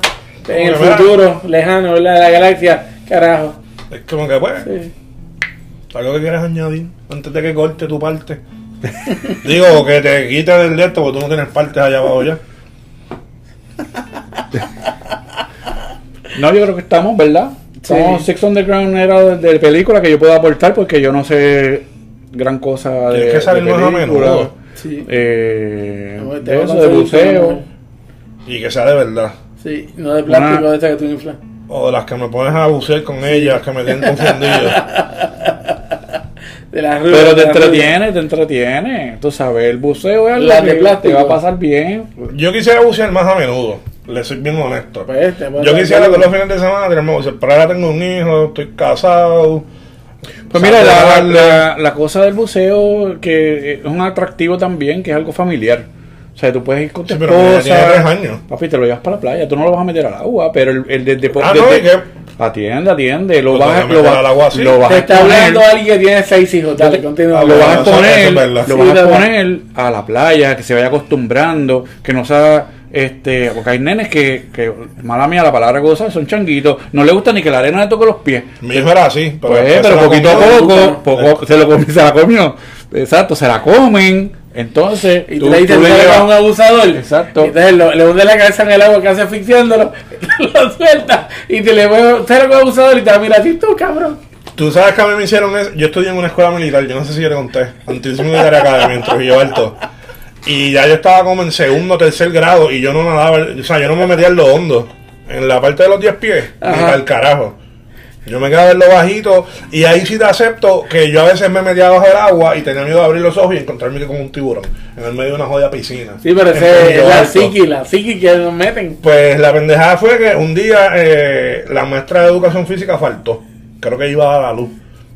en el Mira. futuro lejano, ¿verdad? De la galaxia, carajo. Es como que, pues, Sí. algo que quieres añadir antes de que corte tu parte. [laughs] Digo, que te quites del de esto porque tú no tienes partes allá abajo ya. No, yo creo que estamos, ¿verdad? Estamos, Sí. Six Underground era de, de película que yo puedo aportar porque yo no sé gran cosa de, Tienes que salir más a película. menudo. Sí. Eh, te de a eso, de buceo. Y que sea de verdad. Sí, no de plástico Una- de esta que tú inflas. O de las que me pones a bucear con ellas, que me tienen confundido. [laughs] De las Pero te de las entretiene, te entretiene. Tú sabes, el buceo es algo de que plástico. te va a pasar bien. Yo quisiera bucear más a menudo, le soy bien honesto. Pues, te puedes Yo hacer quisiera todos los fines de semana tirarme a bucear, pero ahora tengo un hijo, estoy casado. Pues mira, la, la, la cosa del buceo que es un atractivo también, que es algo familiar. O sea, tú puedes ir con tu Sí, pero mi nena tiene tres esposa. años. Papi, te lo llevas para la playa. Tú no lo vas a meter al agua, pero el, el desde Ah, no, ¿y qué? Atiende, atiende. Lo Pues vas, que lo, vas- al agua así. lo vas Te a está exponer. hablando alguien que tiene seis hijos. Dale, continúa. Ah, lo bueno, vas a verdad. lo Sí, vas a exponer a la playa, que se vaya acostumbrando, que no sea, este, porque hay nenes que, que mala mía la palabra cosa, son changuitos, no le gusta ni que la arena le toque los pies. Mi hijo era así, pero, Pues, pero poquito a poco, poco se, lo comió, se la comió. Exacto, se la comen, Entonces, Y tú, tú le dices tú le llevas- a un abusador. Exacto. Entonces lo- le hunde la cabeza en el agua casi asfixiándolo, [laughs] lo suelta y te le mueve, usted coge abusador y te va a mirar así, tú cabrón. Tú sabes que a mí me hicieron eso. Yo estudié en una escuela militar, yo no sé si yo te conté. Antivismo Militar Academy en Trujillo Alto. Y ya yo estaba como en segundo o tercer grado y yo no nadaba, o sea, yo no me metía en lo hondo. En la parte de los 10 pies, ni Ajá. al carajo. Yo me quedaba en lo bajito y ahí sí te acepto que yo a veces me metía bajo el agua y tenía miedo de abrir los ojos y encontrarme como un tiburón en el medio de una jodida piscina. Sí, pero ese es la psiqui, la psiqui que nos meten. Pues la pendejada fue que un día eh, la maestra de educación física faltó. Creo que iba a la luz.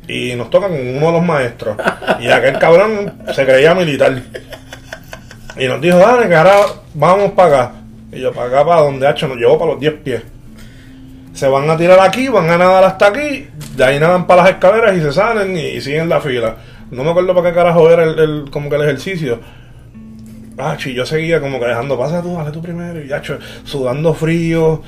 Y nos tocan con uno de los maestros. Y aquel cabrón se creía militar. Y nos dijo, dale, que ahora vamos para acá. Y yo, para acá, para donde Hacho nos llevó para los 10 pies. Se van a tirar aquí, van a nadar hasta aquí. De ahí nadan para las escaleras y se salen y, siguen la fila. No me acuerdo para qué carajo era el, el- como que el ejercicio. Ah, yo seguía como que dejando, pasa tú, dale tú primero. Y sudando frío.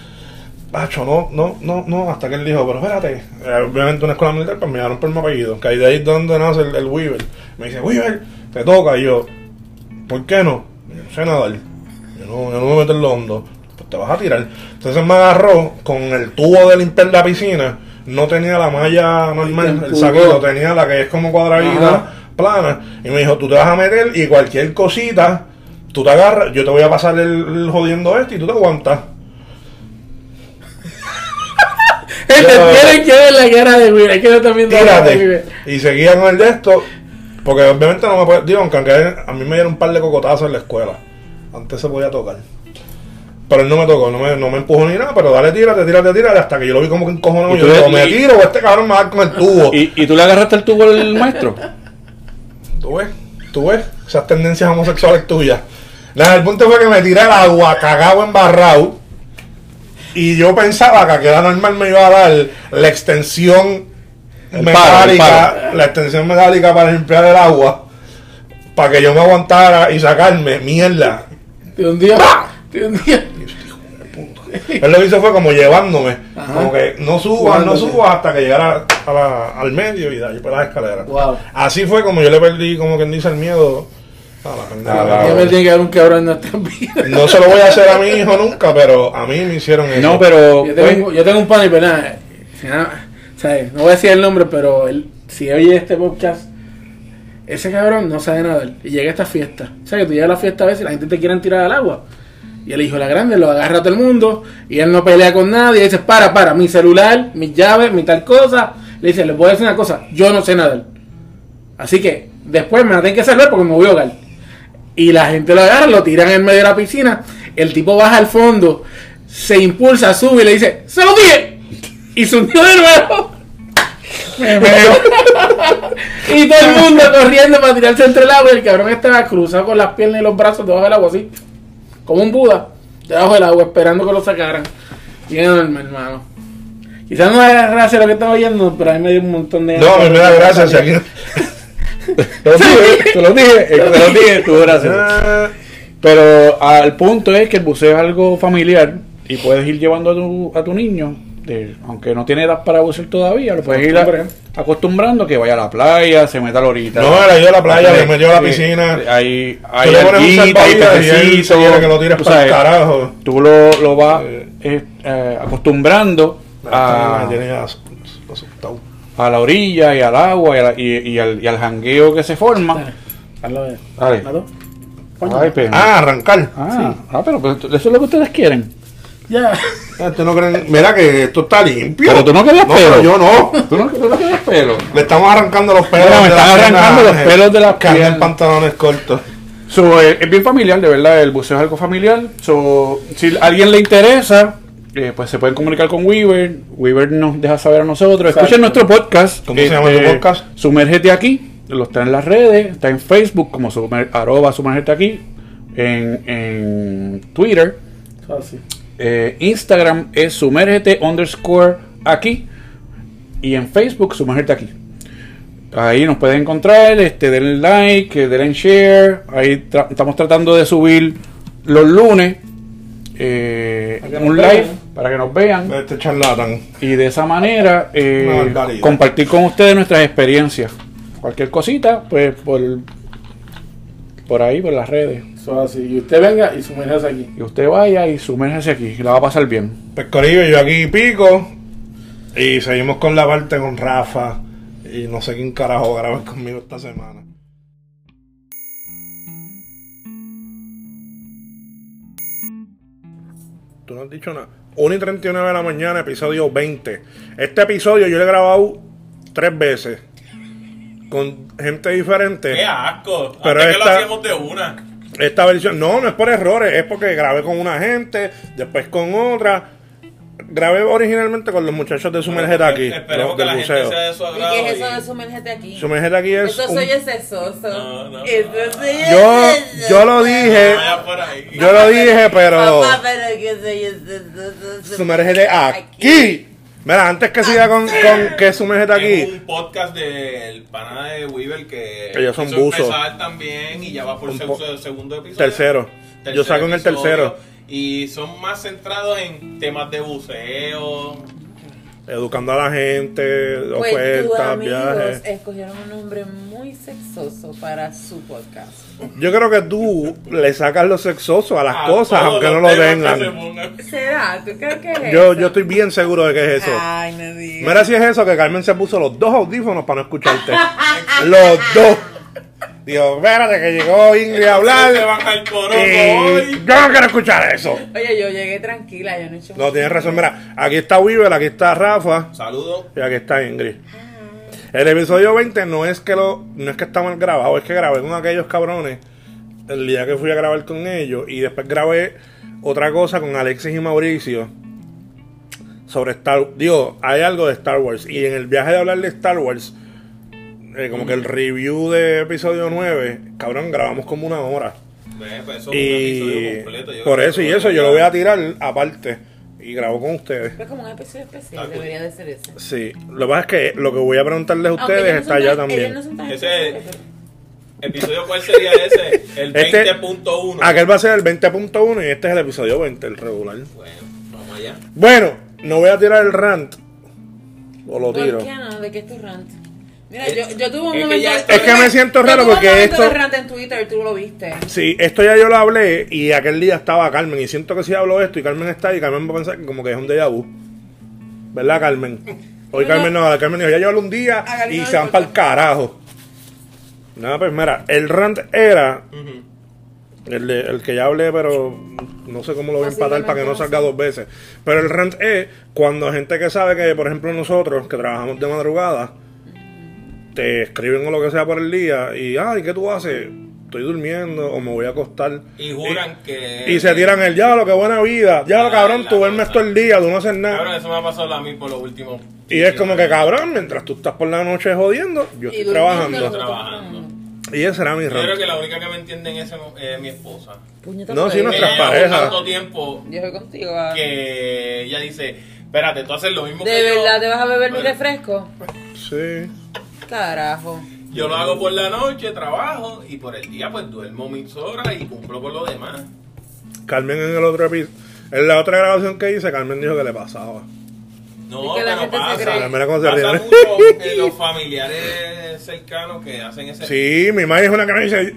Pacho, no, no, no, no, hasta que él dijo, pero espérate, Eh, obviamente una escuela militar, pues me llamaron por mi apellido, que ahí de ahí donde nace el, el Weaver. Me dice, Weaver, te toca, y yo, ¿por qué no? Yo no sé nadar, yo no, yo no me meto en lo hondo, pues te vas a tirar. Entonces me agarró con el tubo de limpiar la piscina, no tenía la malla normal, el saquito, tenía la que es como cuadradita, Ajá. plana, y me dijo, tú te vas a meter y cualquier cosita, tú te agarras, yo te voy a pasar el, el jodiendo este y tú te aguantas. [laughs] Tienen que ver la cara de Will, es que yo también tírate. Y seguía con el de esto, porque obviamente no me puede, digo, aunque a mí me dieron un par de cocotazos en la escuela, antes se podía tocar. Pero él no me tocó, no me, no me empujó ni nada, pero dale, tírate, tírate, tírate, hasta que yo lo vi como que encojonado. ¿Y Yo digo, me tiro o este cabrón me va a dar con el tubo. ¿Y, ¿Y tú le agarraste el tubo al maestro? ¿Tú ves? ¿Tú ves? Esas tendencias homosexuales tuyas. Nada, el punto fue que me tiré al agua, cagado, embarrado. Y yo pensaba que a queda normal me iba a dar la extensión El metálica, la extensión metálica para limpiar el agua, para que yo me aguantara y sacarme mierda. De un día, de un día. Él lo que hizo fue como llevándome, Ajá. como que no subas, no subas hasta que llegara a la- al medio y de ahí por las escaleras. Wow. Así fue como yo le perdí, como quien dice, el miedo a la pendeja. Me tiene que dar un cabrón en nuestra vida. No se lo voy a hacer a mi hijo nunca, pero a mí me hicieron eso. No, pero. Yo tengo, pues, un- yo tengo un pan y pena. si nada- ¿sabes? No voy a decir el nombre, pero él, si oye este podcast, ese cabrón no sabe nadar. Y llega a esta fiesta. O sea, que tú llegas a la fiesta a veces y la gente te quiere tirar al agua. Y el hijo de la grande lo agarra a todo el mundo. Y él no pelea con nadie. Y dice: Para, para, mi celular, mis llaves, mi tal cosa. Le dice: Les voy a decir una cosa. Yo no sé nadar. Así que después me la tienen que salvar porque me voy a ahogar. Y la gente lo agarra, lo tiran en medio de la piscina. El tipo baja al fondo, se impulsa, sube y le dice: ¡Se lo dije! Y se hundió de nuevo. [laughs] y todo el mundo corriendo para tirarse entre el agua. Y el cabrón estaba cruzado con las piernas y los brazos debajo del agua, así. Como un Buda, debajo del agua, esperando que lo sacaran. Y hermano. Quizás no era gracia lo que estaba oyendo, pero a mí me dio un montón de. No, me da gracia. si aquí- [laughs] Te lo dije, te lo dije, te lo dije, tú gracias. Ah, Pero al punto es que el buceo es algo familiar y puedes ir llevando a tu, a tu niño, de- aunque no tiene edad para bucear todavía, lo puedes ir a- acostumbrando que vaya a la playa, se meta a la horita. No, él ha ido a la playa, le metió a la Sí, piscina. Tú le pones un alguita, hay salvavidas y se que lo tires tú para el carajo. Tú lo, lo vas Eh. eh, acostumbrando a, a la orilla y al agua y, a la- y- y al, y al jangueo que se forma. Dale, Dale. Coño. Ay. Ah, arrancar. Ah, ah, pero, pues, eso es lo que ustedes quieren. Ya. Ah, ¿tú no creen- Mira que esto está limpio. Pero tú no querías no, pelo. Yo no. ¿Tú no, tú no quieres pelo? Le estamos arrancando los pelos. Mira, me están arrancando piernas, los pelos de las anda en piernas. pantalones cortos. So, eh, es bien familiar, de verdad, el buceo es algo familiar. So, si a alguien le interesa, eh, pues se pueden comunicar con Weaver. Weaver nos deja saber a nosotros. Exacto. Escuchen nuestro podcast. ¿Cómo se llama tu podcast? Sumérgete aquí. Lo está en las redes. Está en Facebook como sumer- arroba sumérgete aquí. En, en Twitter. Así. Eh, Instagram es sumérgete underscore aquí. Y en Facebook, sumérgete aquí. Ahí nos pueden encontrar, este, denle like, eh, denle share. Ahí tra- estamos tratando de subir los lunes eh, un vean. live para que nos vean. Este. Y de esa manera eh, compartir con ustedes nuestras experiencias. Cualquier cosita, pues por por ahí, por las redes. Eso es así. Y usted venga y sumérjase aquí. Y usted vaya y sumérjase aquí, que la va a pasar bien. Pues Corillo, yo aquí pico. Y seguimos con la parte con Rafa. Y no sé quién carajo va a grabar conmigo esta semana. Tú no has dicho nada. 1 y 39 de la mañana, episodio 20. Este episodio yo lo he grabado tres veces. Con gente diferente. ¡Qué asco! Pero Antes que esta- lo hacíamos de una. Esta versión, no, no es por errores, es porque grabé con una gente, después con otra. Grabé originalmente con los muchachos de Sumergete aquí, Esperemos los que del la gente buceo. sea de su ¿Y qué es eso de sumérgete aquí? Sumergete aquí es. Eso un- soy ese soso. No, no, Eso soy Yo, ese yo lo dije, No yo lo dije, pero. Papá, pero que soy ese soso. Sumérgete aquí. Mira, antes que siga con, con que sumergete Es aquí, un podcast del pana de Weaver que Ellos son buzos. también y ya va por el segundo episodio. tercero. Yo saco en el tercero. Y son más centrados en temas de buceo. Educando a la gente, Pues tus ofertas, amigos viajes. escogieron un nombre muy sexoso para su podcast. Yo creo que tú le sacas lo sexoso a las A cosas, aunque no lo tengan. se. ¿Será? ¿Tú crees que es Yo, eso? yo estoy bien seguro de que es eso. Ay, no digas. Mira si es eso que Carmen se puso los dos audífonos para no escucharte. [laughs] los dos. Digo, espérate que llegó Ingrid a hablar. Se van al coro Y hoy. yo no quiero escuchar eso. Oye, yo llegué tranquila, yo no he hecho No, tienes razón. Mira, aquí está Weaver, aquí está Rafa Saludos. y aquí está Ingrid. El episodio 20 no es que lo, no es que está mal grabado, es que grabé con aquellos cabrones el día que fui a grabar con ellos y después grabé otra cosa con Alexis y Mauricio sobre Star Digo, hay algo de Star Wars y en el viaje de hablar de Star Wars, eh, como que el review de episodio 9, cabrón, grabamos como una hora. Pues eso Y completo. Yo por eso y eso yo lo voy a tirar aparte y grabo con ustedes. Es como un episodio especial, Ah, debería de ser ese. Sí, lo que pasa es que lo que voy a preguntarles a ustedes no está allá tan- también. no tan Ese- ¿Episodio cuál sería ese? El Este- 20.1. Aquel va a ser el 20.1 y este es el episodio 20, el regular. Bueno, vamos allá. Bueno, no voy a tirar el rant. O lo tiro. ¿Por qué no? ¿De qué es tu rant? Mira, Es- yo, yo tuve un es que momento. ya- yo Es que me siento yo raro tuve un porque esto- en Twitter, tú lo viste. Sí, esto ya yo lo hablé y aquel día estaba Carmen y siento que si hablo esto y Carmen está ahí, Carmen va a pensar que como que es un déjà vu. ¿Verdad, Carmen? Hoy No, Carmen no, Carmen dijo, ya yo hablo un día y se van para el carajo. Nada, pues mira, el rant era. El, de- el que ya hablé, pero no sé cómo lo voy a empatar para que no salga dos veces. Pero el rant es cuando gente que sabe que, por ejemplo, nosotros que trabajamos de madrugada, te escriben o lo que sea por el día y, ay, ¿qué tú haces? Estoy durmiendo o me voy a acostar. Y juran que. Y se tiran el diablo, qué buena vida. Ya lo Ah, cabrón, la tú duermes todo el día, tú no haces Cabrón, nada. eso me ha pasado a mí por los últimos. Y es como que cabrón, mientras tú estás por la noche jodiendo, yo estoy trabajando. Y ese era mi Yo creo que la única que me entiende en es mi esposa. Puñeta, No, sí, nuestras parejas. tanto tiempo Yo contigo. ah. que ella dice: Espérate, tú haces lo mismo ¿De que yo. verdad te vas a beber mi refresco? Sí. Carajo. Yo lo hago por la noche, trabajo y por el día pues duermo mis horas y cumplo con lo demás. Carmen en el otro episodio, en la otra grabación que hice, Carmen dijo que le pasaba. No, Es que la pero gente se pasa. cree. Mira cómo se Pasa ríe. mucho en [laughs] los familiares cercanos que hacen ese. Sí, mi madre es una que me dice,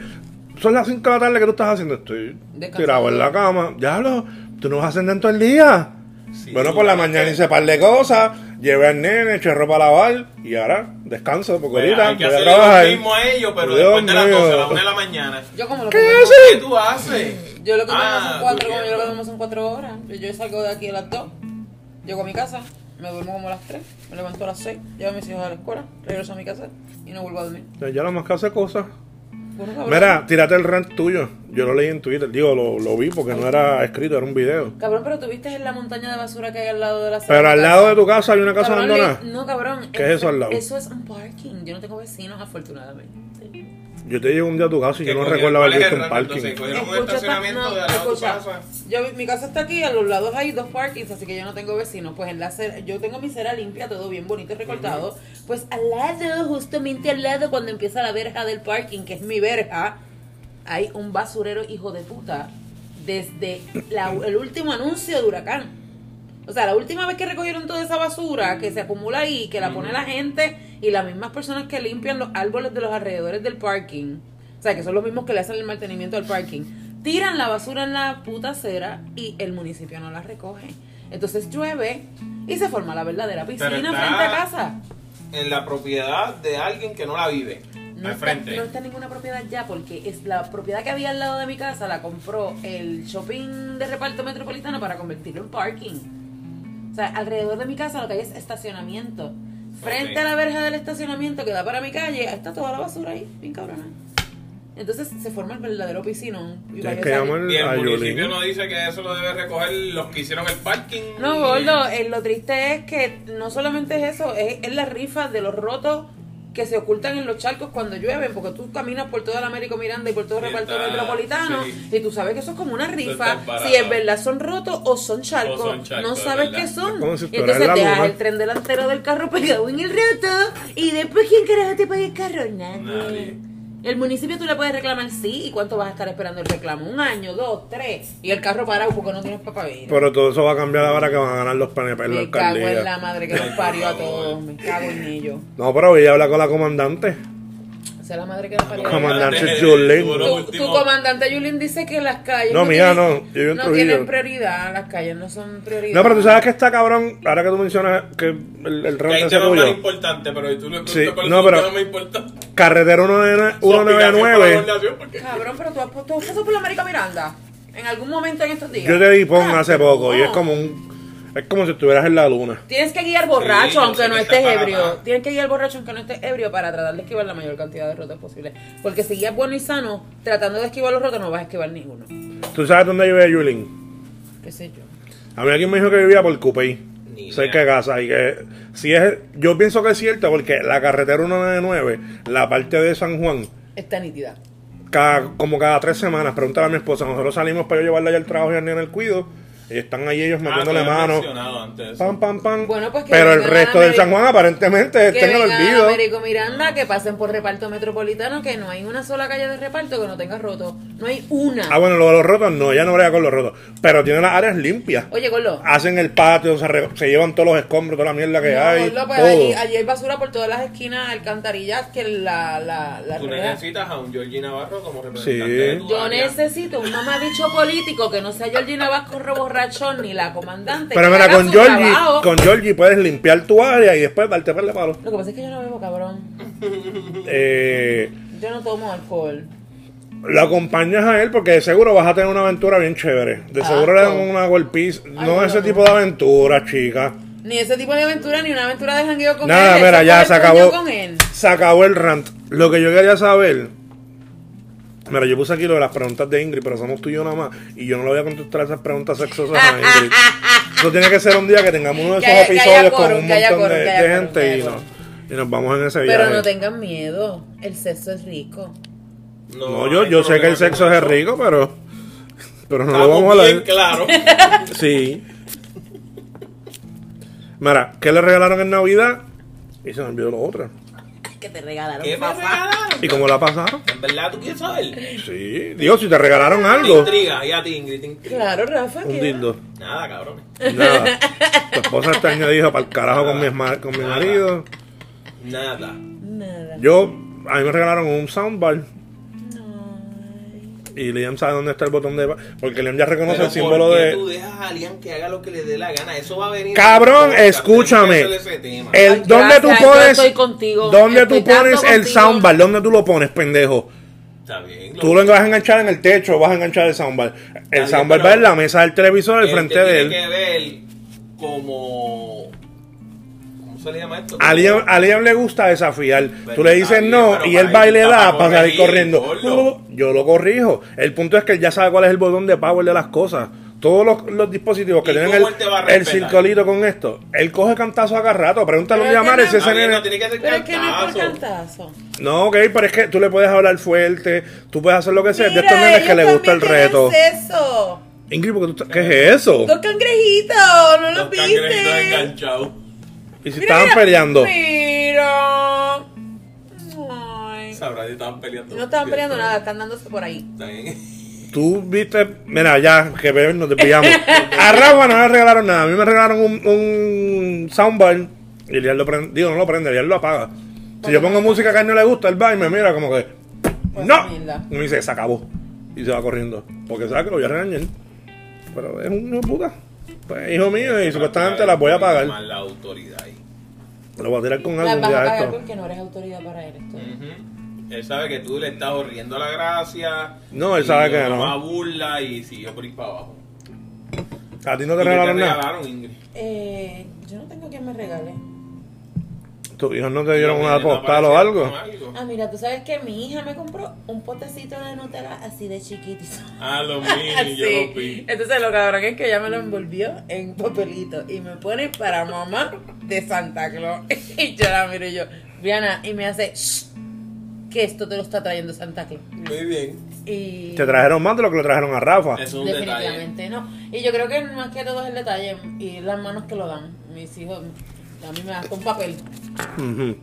son las 5 de la tarde que tú estás haciendo. Estoy Descansando. tirado en la cama. Ya lo, tú no vas a hacer dentro del día. Sí, bueno, por la mañana hice par de cosas, llevé al nene, eché ropa a lavar y ahora descanso porque ahorita hay que voy a trabajar. lo mismo a ellos, pero Dios después de las mío. 12 a las 1 de la mañana. Yo como lo ¿Qué haces? ¿Qué tú haces? Yo lo que Ah, son cuatro, yo lo que son cuatro horas. Yo, salgo de aquí a las dos, llego a mi casa, me duermo como a las tres, me levanto a las seis, llevo a mis hijos a la escuela, regreso a mi casa y no vuelvo a dormir. Ya, ya lo más que hace cosas. Bueno, cabrón. Mira, tírate el rant tuyo. Yo lo leí en Twitter, digo, lo, lo vi porque no era escrito, era un video. Cabrón, pero tú viste en la montaña de basura que hay al lado de la Pero al lado de tu casa hay una casa Cabrón, abandonada. le- No, cabrón. ¿Qué es eso al lado? Eso es un parking. Yo no tengo vecinos, afortunadamente. Yo te llevo un día a tu casa y yo Que no recuerdo haber ¿cuál es visto el un parking. Yo, mi casa está aquí, a los lados hay dos parkings, así que yo no tengo vecinos. Pues en la acera- yo tengo mi cera limpia, todo bien bonito y recortado. Pues al lado, justamente al lado, cuando empieza la verja del parking, que es mi verja, hay un basurero hijo de puta desde la- el último anuncio de huracán. O sea, la última vez que recogieron toda esa basura que se acumula ahí, que la pone la gente y las mismas personas que limpian los árboles de los alrededores del parking, O sea, que son los mismos que le hacen el mantenimiento al parking. Tiran la basura en la puta acera y el municipio no la recoge. Entonces llueve y se forma la verdadera piscina frente a casa. En la propiedad de alguien que no la vive. No al está, frente. no está en ninguna propiedad ya porque es la propiedad que había al lado de mi casa la compró el shopping de reparto metropolitano para convertirlo en parking. O sea, alrededor de mi casa lo que hay es estacionamiento. Frente a la verja del estacionamiento que da para mi calle, ahí está toda la basura ahí, bien cabrona. Entonces se forma el verdadero piscinón. Y varios que Y el a municipio Yulín. no dice que eso lo debe recoger los que hicieron el parking. No, gordo, eh, lo triste es que no solamente es eso, es, es la rifa de los rotos que se ocultan en los charcos cuando llueven, porque tú caminas por toda la Américo Miranda y por todo el Y reparto está- metropolitano sí. y tú sabes que eso es como una rifa, si es verdad son rotos o son charcos, O son charcos, no es sabes qué son. Si y entonces dejas el tren delantero del carro pegado en el roto y después ¿quién carajo te paga el carro? Nadie. Nadie. El municipio tú le puedes reclamar sí, ¿y cuánto vas a estar esperando el reclamo? ¿Un año, dos, tres? Y el carro parado porque no tienes papá Pero todo eso va a cambiar ahora que van a ganar los PNP en la me cago en la madre que nos parió a todos. Me cago en ellos. No, pero voy a hablar con la comandante. Es la madre que nos parió. Comandante Eh, lo Tu, comandante Yulín dice que las calles No, mía, tienen, no, yo vivo en no Trujillo. tienen prioridad, las calles no son prioridad. No, pero tú sabes que está cabrón, ahora que tú mencionas que el, el temas más tuyo. importantes, pero tú le Sí, no, pero- los temas más importantes. Carretera 199 Su aplicación para la 199. gobernación, porque- Cabrón, pero tú has puesto pasado por la América Miranda. En algún momento en estos días. Yo te di pon Ah, hace poco y es como un. Es como si estuvieras en la luna. Tienes que guiar borracho Sí, aunque no estés ebrio. nada. Tienes que guiar borracho aunque no estés ebrio para tratar de esquivar la mayor cantidad de rotos posible. Porque si guías bueno y sano, tratando de esquivar los rotos, no vas a esquivar ninguno. ¿Tú sabes dónde vive Yulín? ¿Qué sé yo? A mí alguien me dijo que vivía por Cupey. Ni Cerca de casa. Y que si es. Yo pienso que es cierto porque la carretera 199, la parte de San Juan, Está nítida. cada, como cada tres semanas, pregúntale a mi esposa. Nosotros salimos para yo llevarle allá al trabajo y al niño en el cuido. Y están ahí ellos Ah, metiéndole habías mano. antes. Pam, pam, pam. Bueno, pues que Pero el resto del. San Juan aparentemente está en el olvido. Américo Miranda, que pasen por reparto metropolitano, que no hay una sola calle de reparto que no tenga roto. No hay una. Ah, bueno, lo de los rotos no, ya no brega con los rotos. Pero tiene las áreas limpias. Oye, Gordo. Hacen el patio, se, re- se llevan todos los escombros, toda la mierda que no, hay. Gordo, pues todo. allí, allí hay basura por todas las esquinas, alcantarillas, que la, la, la Tú rueda- necesitas a un Georgie Navarro como representante Sí. de tu Yo área. necesito un mamabicho político que no sea Georgina Vasco borrachón ni la comandante. Pero mira, con Georgie, con Georgie puedes limpiar tu área y después darte perle palo. Lo que pasa es que yo no bebo, cabrón. Eh, Yo no tomo alcohol. lo acompañas a él porque de seguro vas a tener una aventura bien chévere. De Ah, seguro le dan una golpiza. Ay, No no, ese no. tipo de aventura, chica. Ni ese tipo de aventura, ni una aventura de jangueo con Nada, él. mira, Eso ya se el acabó. Se acabó el rant. Lo que yo quería saber. Mira, yo puse aquí lo de las preguntas de Ingrid, pero somos tú y yo nada más. Y yo no le voy a contestar esas preguntas sexosas a Ingrid. [laughs] Eso tiene que ser un día que tengamos uno de esos episodios con un montón de, gente y, nos vamos en ese viaje. Pero no tengan miedo. El sexo es rico. No, yo, yo sé que el sexo es rico, pero. Pero no lo vamos a hablar. claro. [laughs] Sí. Mira, ¿qué le regalaron en Navidad? Y se me olvidó lo otro. Que te regalaron. ¿Qué regalaron? ¿Y cómo la pasaron? ¿En verdad tú quieres saber? Sí. Dios, si te regalaron Te algo. intriga, y a ti, Ingrid, te intriga. Claro, Rafa. Un ¿qué? dildo. Nada, cabrón. Nada. Tu esposa este año dijo para el carajo con mi, con mi Nada. marido. Nada. Nada. Yo, a mí me regalaron un soundbar. Y Liam sabe dónde está el botón de... Porque Liam ya reconoce Pero el símbolo ¿por qué de... tú dejas a Liam que haga lo que le dé la gana? Eso va a venir. Cabrón, escúchame. El, ¿Dónde tú yo pones... estoy contigo, ¿Dónde estoy tú pones el contigo. soundbar? ¿Dónde tú lo pones, pendejo? Está bien. Tú lo vas a enganchar en el techo o vas a enganchar el soundbar. El bien, soundbar va en la mesa del televisor al frente te de él. Tiene que ver como. ¿Cómo se le llama esto? A Liam, a Liam le gusta desafiar. Pero Tú le dices bien, no y él va y le da para salir corriendo. gordo. Yo lo corrijo. El punto es que él ya sabe cuál es el botón de power de las cosas. Todos los, los dispositivos que ¿Y tienen el, el circulito con esto, él coge cantazo a cada rato. Pregúntale a es llamar ese nene- no tiene que hacer Pero es que no es por cantazo. No, ok, pero es que tú le puedes hablar fuerte, tú puedes hacer lo que sea. Es de Mira, estos nenes que le gusta el reto. tienen eso. Ingrid, ¿por qué, tú ¿qué es eso? Dos cangrejitos, ¿no los cangrejitos viste? enganchados. Y si estaban peleando. Mira. Ay. Sabrá si estaban peleando. No estaban peleando nada, están dándose por ahí. [laughs] Tú viste, mira, ya, que nos desviamos. A Rafa no le regalaron nada. A mí me regalaron un, un soundbar y él lo prende, digo, no lo prende, él lo apaga. Si yo pongo música que a él no le gusta, él va y me mira como que. Pues ¡No! mierda. Y me dice, se acabó. Y se va corriendo. Porque sabe que lo voy a regañar. Pero es un hijo de puta. Pues hijo mío, y supuestamente las voy a pagar. La autoridad ahí. Lo voy a tirar con Las algo vas a pagar esto. porque no eres autoridad para él. Esto. Ujú. Él sabe que tú le estás horriendo la gracia. No, él sabe que no. va a burla y siguió por ir para abajo. A ti no te ¿Y qué regalaron nada. regalaron, Ingrid? Eh, yo no tengo quien me regale. ¿Tus hijos no te dieron una postal o algo? Ah, mira, tú sabes que mi hija me compró un potecito de Nutella así de chiquitito. Ah, lo mío, yo [laughs] lo vi. Entonces lo cabrón es que ella me lo envolvió en papelito y me pone para mamá de Santa Claus. [laughs] Y yo la miro y yo, Briana, y me hace, "Shh, que esto te lo está trayendo Santa Claus. Muy bien. Y Te trajeron más de lo que le trajeron a Rafa. Es un detalle. definitivamente no. Y yo creo que más que todo es el detalle y las manos que lo dan. Mis hijos, a mí me dan con papel.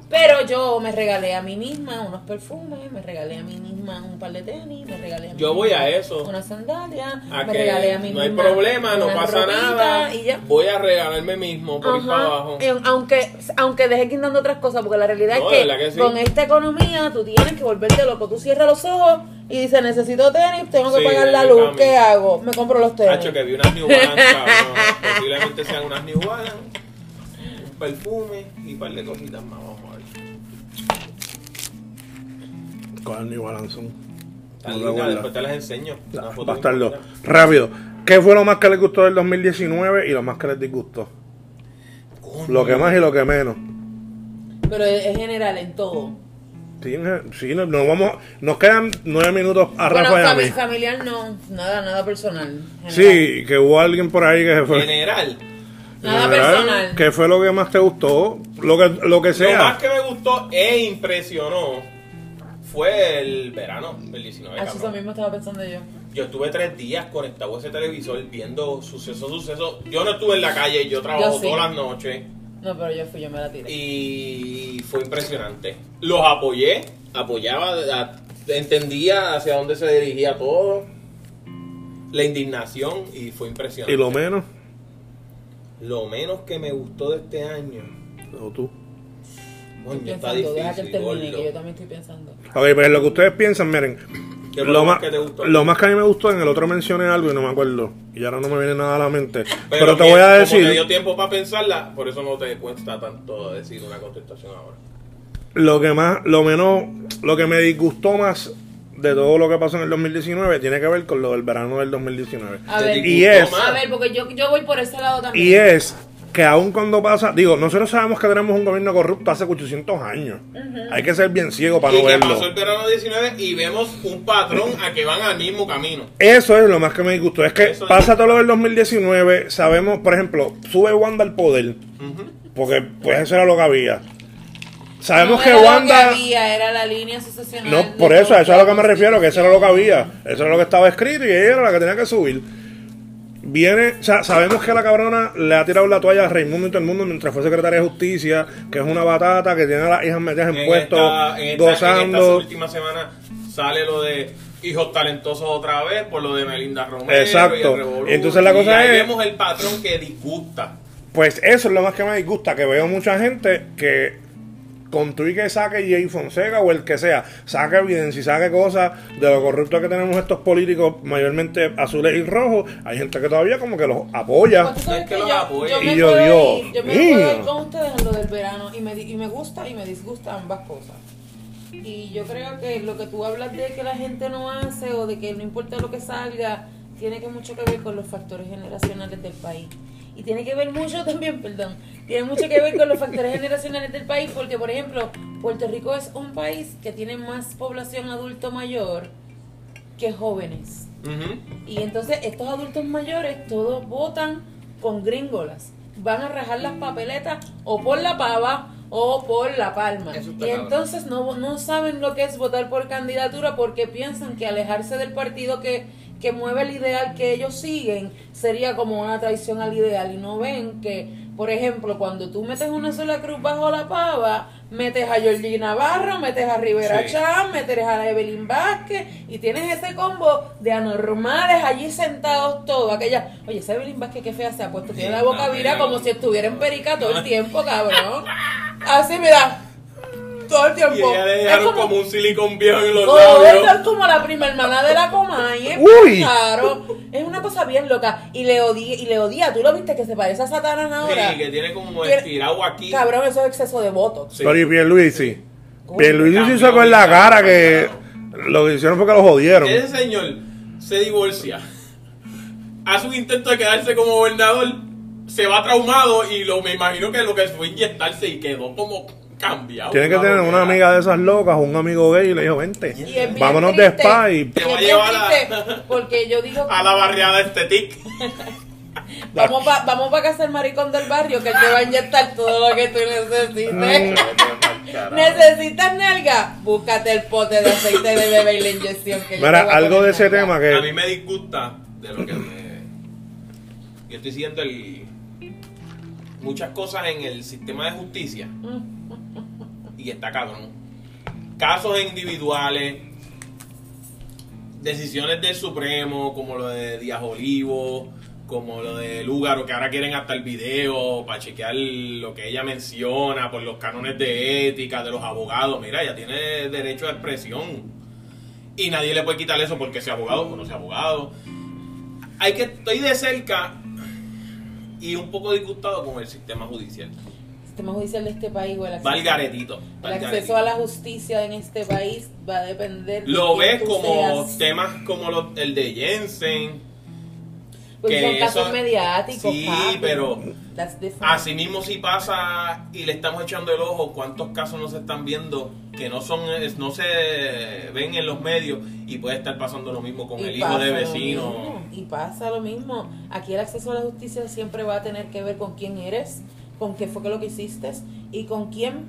Pero yo me regalé a mí misma unos perfumes, me regalé a mí misma un par de tenis, me regalé a mí Yo voy a eso. Una sandalia, A me que regalé a mí no hay misma problema, no pasa nada. Y ya. Voy a regalarme mismo por ir Ajá. para abajo. Aunque, aunque deje quitando otras cosas, porque la realidad No, es que, verdad que sí. con esta economía tú tienes que volverte loco. Tú cierras los ojos y dices, necesito tenis, tengo que Sí, pagar la luz. ¿Qué hago? Me compro los tenis. Hacho, que vi unas New Balance, cabrón. Posiblemente sean unas New Balance, un perfume y un par de cositas más. Vamos a ver. Con No lindas, acuerdas. después te las enseño. Bastardo. Rápido. ¿Qué fue lo más que les gustó del 2019 y lo más que les disgustó? Coño. Lo que más y lo que menos. Pero es general en todo. Sí, sí, nos, vamos, nos quedan nueve minutos a Bueno, Rafa y a mí. familiar no, nada, nada personal. general. Sí, que hubo alguien por ahí que se fue. General. Nada personal. ¿Qué fue lo que más te gustó? Lo que, lo que Lo sea. más que me gustó e impresionó fue el verano del 19. Ah, eso cabrón. mismo estaba pensando yo. Yo estuve tres días conectado a ese televisor viendo sucesos, sucesos. Yo no estuve en la calle, yo trabajo Yo sí. todas las noches. No, pero yo fui, yo me la tiré. y fue impresionante. Los apoyé, apoyaba, a- entendía hacia dónde se dirigía todo, la indignación y fue impresionante. Y lo menos, Lo menos que me gustó de este año, o tú. Estoy está pensando, deja que él difícil, termine, que yo también estoy pensando. Ok, pues lo que ustedes piensan, miren. ¿Qué fue Lo más, que te gustó? lo más que a mí me gustó, en el otro mencioné algo y no me acuerdo. Y ahora no me viene nada a la mente. Pero, te voy a Como te decir, dio tiempo para pensarla, por eso no te cuesta tanto decir una contestación ahora. lo que más, lo menos, lo que me disgustó más de todo lo que pasó en el 2019 tiene que ver con lo del verano del 2019. A Te ver, disgustó Y es- a ver, porque yo, yo voy por ese lado también. Y es que aun cuando pasa, digo, nosotros sabemos que tenemos un gobierno corrupto hace 800 años. Hay que ser bien ciego para y no que verlo. pasó el verano 19 y vemos un patrón a que van al mismo camino. Eso es lo más que me disgustó. Es que Eso es. pasa todo lo del 2019. Sabemos, por ejemplo, sube Wanda al poder. Porque pues eso era lo que había. Sabemos No que era lo Wanda. había, era la línea sucesional. No, por eso, a eso es a lo que me refiero, que eso era lo que había. Eso era lo que estaba escrito y ella era la que tenía que subir. Viene, o sea, sabemos que la cabrona le ha tirado la toalla a Raimundo y todo el mundo mientras fue secretaria de justicia, que es una batata, que tiene a las hijas metidas en, puestos, esta, en, esta, gozando. última semana sale lo de hijos talentosos otra vez por lo de Melinda Romero. Exacto. Y revolú. Entonces la Y cosa ahí es- vemos el patrón que disgusta. Pues eso es lo más que me disgusta, que veo mucha gente que con tu y que saque Jay Fonseca o el que sea, saque evidencia y saque cosas de lo corrupto que tenemos estos políticos, mayormente azules y rojos, hay gente que todavía como que los apoya. Pues Es que que los yo, apoya. yo me Y yo, ir, yo me puedo ir con ustedes en lo del verano y me, di- y me gusta y me disgusta ambas cosas. Y yo creo que lo que tú hablas de que la gente no hace o de que no importa lo que salga, tiene que mucho que ver con los factores generacionales del país. Y tiene que ver mucho también, perdón, tiene mucho que ver con los factores generacionales del país porque, por ejemplo, Puerto Rico es un país que tiene más población adulto mayor que jóvenes. Y entonces estos adultos mayores todos votan con gringolas. Van a rajar las papeletas o por la pava o por la palma. Y entonces no, no saben lo que es votar por candidatura porque piensan que alejarse del partido que, que mueve el ideal que ellos siguen sería como una traición al ideal. Y no ven que, por ejemplo, cuando tú metes una sola cruz bajo la pava, metes a Georgie Navarro, metes a Rivera Sí. Chan, metes a Evelyn Vázquez y tienes ese combo de anormales allí sentados todos. Aquella, oye, esa Evelyn Vázquez qué fea se ha puesto, tiene la boca vira como si estuviera en perica todo el [laughs] tiempo, cabrón. Así me da. Todo el Y tiempo. ella le Es dejaron como- como un silicón viejo en los Oh, eso es labios. como la prima hermana de la Comay, es Uy. claro. Es una cosa bien loca. Y le odia, y le odia, tú lo viste que se parece a Satanás ahora. Sí, que tiene como Tiene- estirado aquí. Cabrón, eso es exceso de votos. Sí. Pero y Pierluisi. Pierluisi cambió hizo con la cara, cara que lo que hicieron fue que lo jodieron. Ese señor se divorcia, hace un intento de quedarse como gobernador, se va traumado y lo me imagino que lo que fue inyectarse y quedó como cambiado. Tiene que tener una amiga de esas locas, un amigo gay y le dijo, vente, Y es bien vámonos de spa y Te Y va es a llevar a- Porque yo digo, a la barriada estetic. [laughs] vamos para vamos pa casa del maricón del barrio, que te va a inyectar todo lo que tú necesites. [laughs] ¿Necesitas nalga? Búscate el pote de aceite de bebé y la inyección. Que yo Mira, voy a algo de ese nalga. tema A mí que me disgusta de lo que me... Yo estoy siguiendo el... muchas cosas en el sistema de justicia y está cabrón. Casos individuales, decisiones del Supremo, como lo de Díaz Olivo, como lo de Lúgaro, que ahora quieren hasta el video para chequear lo que ella menciona por los cánones de ética de los abogados. Mira, ella tiene derecho a expresión y nadie le puede quitar eso porque sea abogado o no sea abogado. Hay que estoy de cerca y un poco disgustado con el sistema judicial. El sistema judicial de este país o el acceso, Valgaretito. el acceso a la justicia en este país va a depender de Lo ves como seas. temas como lo- el de Jensen. Porque que son casos eso- mediáticos. sí, papi. pero. Así mismo si pasa y le estamos echando el ojo, cuántos casos no se están viendo que no son no se ven en los medios y puede estar pasando lo mismo con Y el hijo de vecino. mismo, Y pasa lo mismo. Aquí el acceso a la justicia siempre va a tener que ver con quién eres, con qué fue que lo que hiciste y con quién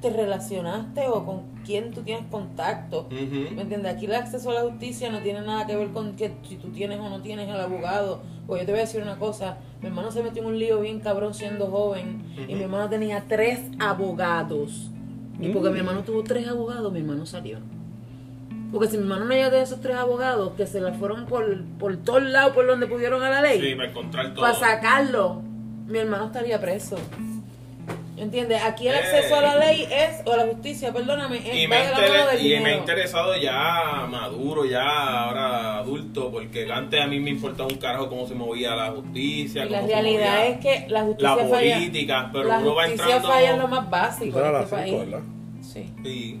te relacionaste o con quién tú tienes contacto. ¿Me entiendes? Aquí el acceso a la justicia no tiene nada que ver con que si tú tienes o no tienes al abogado. Porque yo te voy a decir una cosa, mi hermano se metió en un lío bien cabrón siendo joven y mi hermano tenía tres abogados. Y porque mi hermano tuvo tres abogados, mi hermano salió. Porque si mi hermano no llega de esos tres abogados que se la fueron por, por todos lados, por donde pudieron a la ley, Sí, para encontrar todo. para sacarlo, mi hermano estaría preso. ¿Entiendes? Aquí el Eh. acceso a la ley es, o a la justicia, perdóname, es Y me, va de la inter- mano del y me ha interesado ya maduro, ya ahora adulto, porque antes a mí me importaba un carajo cómo se movía la justicia. Y la realidad movía es que la justicia la falla. política, pero la uno va justicia entrando. falla en lo más básico en este las país. Sí. Sí.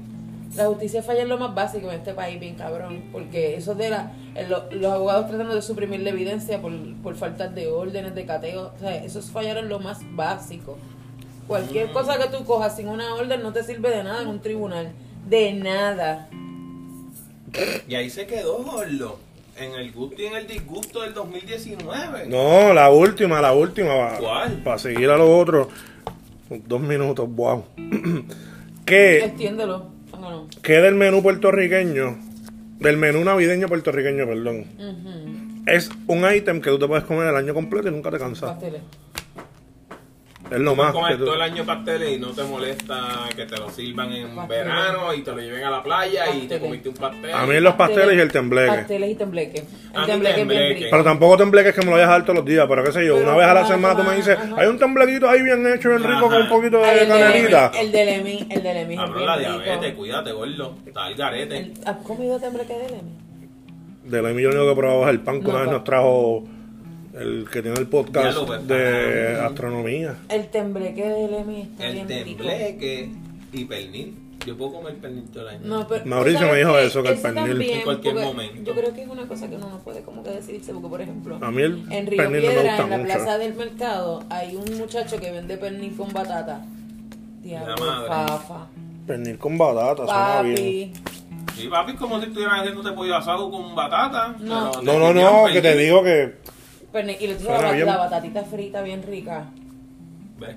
La justicia falla en lo más básico en este país, bien cabrón. Porque eso de la, lo- los abogados tratando de suprimir la evidencia por, por falta de órdenes, de cateo. O sea, eso es fallar en lo más básico. Cualquier cosa que tú cojas sin una orden no te sirve de nada en un tribunal. De nada. Y ahí se quedó, gordo. En el gusto y en el disgusto del 2019. No, la última, la última. ¿Cuál? Para seguir a los otros. Dos minutos, wow. [clears throat] ¿Qué, Extiéndelo. Ah, no. ¿Qué del menú puertorriqueño? Del menú navideño puertorriqueño, perdón. Es un ítem que tú te puedes comer el año completo y nunca te cansas. Pasteles. Es lo más. comer que tú- todo el año pasteles y no te molesta que te lo sirvan en Pasteles. verano y te lo lleven a la playa y te comiste un pastel. A mí los pasteles y el tembleque. Pasteles y tembleque. A El mí tembleque es bien tembleque. rico. Pero tampoco tembleques que me lo vayas a dar todos los días, pero qué sé yo, Pero una vez a la ajá, semana tú me dices, ajá. hay un temblequito ahí bien hecho, bien rico, con un poquito de el. Emi, el del Emi, el es Habla bien la rico. diabetes, cuídate, gordo. Está el garete. ¿Has comido tembleque del Emi? De lo yo único que probaba es el pan que No, una vez nos trajo el que tiene el podcast ves, de astronomía. El tembleque del Emi está El bien rico. tembleque y pernil. Yo puedo comer pernil todo el año. No, pero, Mauricio ¿tú sabes me dijo eso, que el pernil- también, En cualquier momento. Yo creo que es una cosa que uno no puede como que decidirse, porque por ejemplo, A mí el en Río pernil no me Piedra, gusta en la mucho. plaza del mercado, hay un muchacho que vende pernil con batata. Diablo, La madre. fafa. Pernil con batata, suena bien. Papi. Sí, papi, es como si estuvieran haciéndote pollo asado con batata. No. No, no, no, que te digo que Pernil, y le Suena la, bien. la batatita frita bien rica. Ve,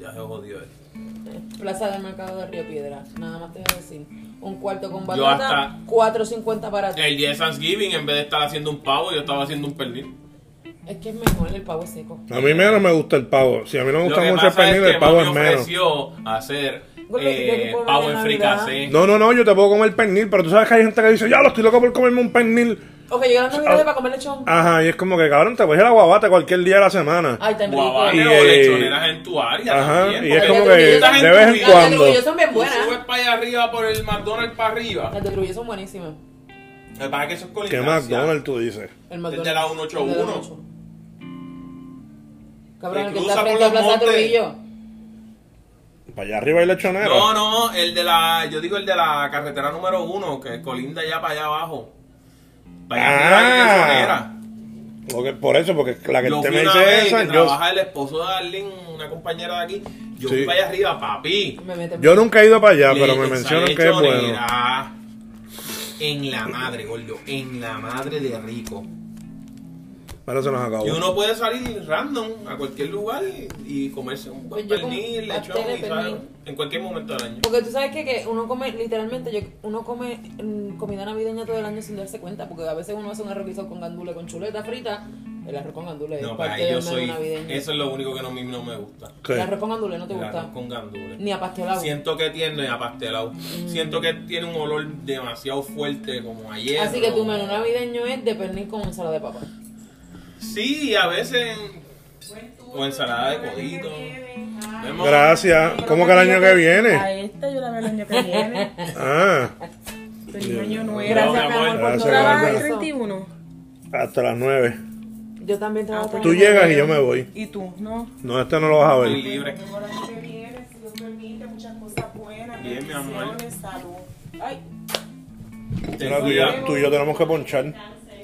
ya se jodió esto. Plaza del mercado de Río Piedra. Nada más te voy a decir. Un cuarto con Yo batata, hasta- 4.50 para ti. El día de Thanksgiving, en vez de estar haciendo un pavo, yo estaba haciendo un pernil. Es que es mejor el pavo seco. a mí menos me gusta el pavo. Si a mí no me Lo gusta que mucho el pasa es pernil, que el pavo mami es menos. ofreció hacer Gordo, ¿qué eh, de pavo en Navidad? fricasé. No, no, no, yo te puedo comer pernil, pero tú sabes que hay gente que dice, ya lo estoy loco por comerme un pernil. Ok, yo las navidades para comer lechón. Ajá, y es como que cabrón, te puedes ir a la guabata cualquier día de la semana. Ay, tan rico. Guabate Y, o lechoneras en tu área Ajá, también. y es porque como que de vez en en Las de cuando. Trujillo son bien Tú buenas. subes para allá arriba por el McDonald's para arriba. Las de Trujillo son buenísimas. Lo que pasa es que eso es ¿Qué colindancia. McDonald's tú dices? El McDonald's. de la 181. El de la 181. Cabrón, el que cruza está por frente a los Plaza montes. Trujillo. Para allá arriba hay lechonera. No, no, el de la, yo digo el de la carretera número uno, que colinda ya para allá abajo. Ah. Porque- por eso, porque la que Yo te me dice esa, que yo, trabaja el esposo de Arlene, una compañera de aquí. Yo Sí. fui para allá arriba, papi. Me yo nunca he ido para allá, Le- pero me mencionan que es bueno. En la madre, gordo. En la madre de rico. Pero se nos acabó. Y uno puede salir random a cualquier lugar y, y comerse un buen Pues pernil, lechón y en cualquier momento del año. Porque tú sabes que, que uno come, literalmente, yo, uno come mm, comida navideña todo el año sin darse cuenta, porque a veces uno hace un arroz guisado con gandule con chuleta frita, el arroz con gandule es No, parte para ahí yo del soy. navideño. Eso es lo único que no, no me gusta. ¿Qué? El arroz con gandule no te El gusta. arroz con gandules. Ni apastelado. Siento que tiene apastelado. Mm. Siento que tiene un olor demasiado fuerte como ayer. Así que tu menú navideño es de pernil con ensalada de papa. Sí, a veces. O ensalada de codito. Gracias. ¿Cómo que el año que A viene? esta yo la veo el año que viene. [laughs] Ah, Feliz año nuevo. Gracias, mi amor. tu ¿Trabajas el gracias. 31? hasta las 9. Yo también trabajo. pues Tú llegas y yo me voy. ¿Y tú? No. No, este no lo vas a Estoy ver. libre. Tengo el año que viene, si Dios permite, muchas cosas buenas. Bien, mi amor. salud. Ay, tú y yo tenemos que ponchar.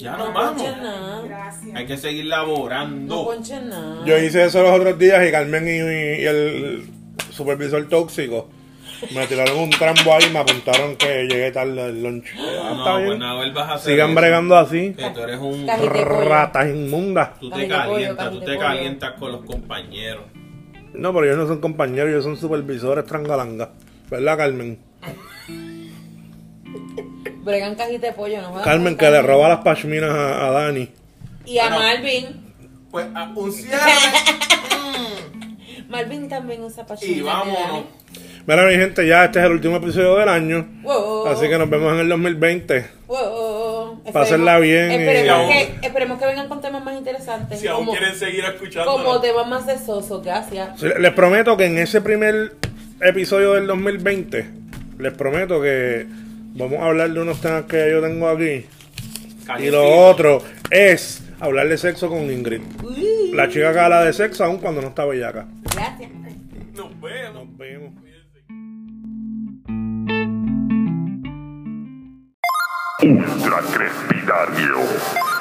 Ya No nos vamos. ponches nada. gracias. Hay que seguir No laborando. ponches nada. Yo hice eso los otros días y Carmen y, y el supervisor tóxico me tiraron un trambo ahí y me apuntaron que llegué tarde del lunch. Ah, No, está pues vuelvas a hacer Sigan eso. bregando así. Que tú eres un. Cajita de pollo. Ratas inmundas. Tú te pollo, calientas, tú te pollo. calientas con los compañeros. No, pero ellos no son compañeros, ellos son supervisores trangalangas. ¿Verdad, Carmen? Bregan cajita de pollo, no jodas Carmen que le roba las pashminas a, a Dani. Y a Bueno. Malvin. Pues a un cierre. [laughs] Malvin también usa pachina. y vámonos. Mira, mi gente, ya este es el último episodio del año. Wow. Así que nos vemos en el 2020. Wow. Pásenla Esperemos- bien, Esperemos, que, esperemos que vengan con temas más interesantes. Si aún como, quieren seguir escuchando. como temas más sesosos. Gracias. Sí, Les prometo que en ese primer episodio del 2020, les prometo que vamos a hablar de unos temas que yo tengo aquí. Y lo otro es hablar de sexo con Ingrid. Uy, La chica que habla de sexo aún cuando no está bellaca. Gracias. Nos vemos. Nos vemos. Ultra Crepidario.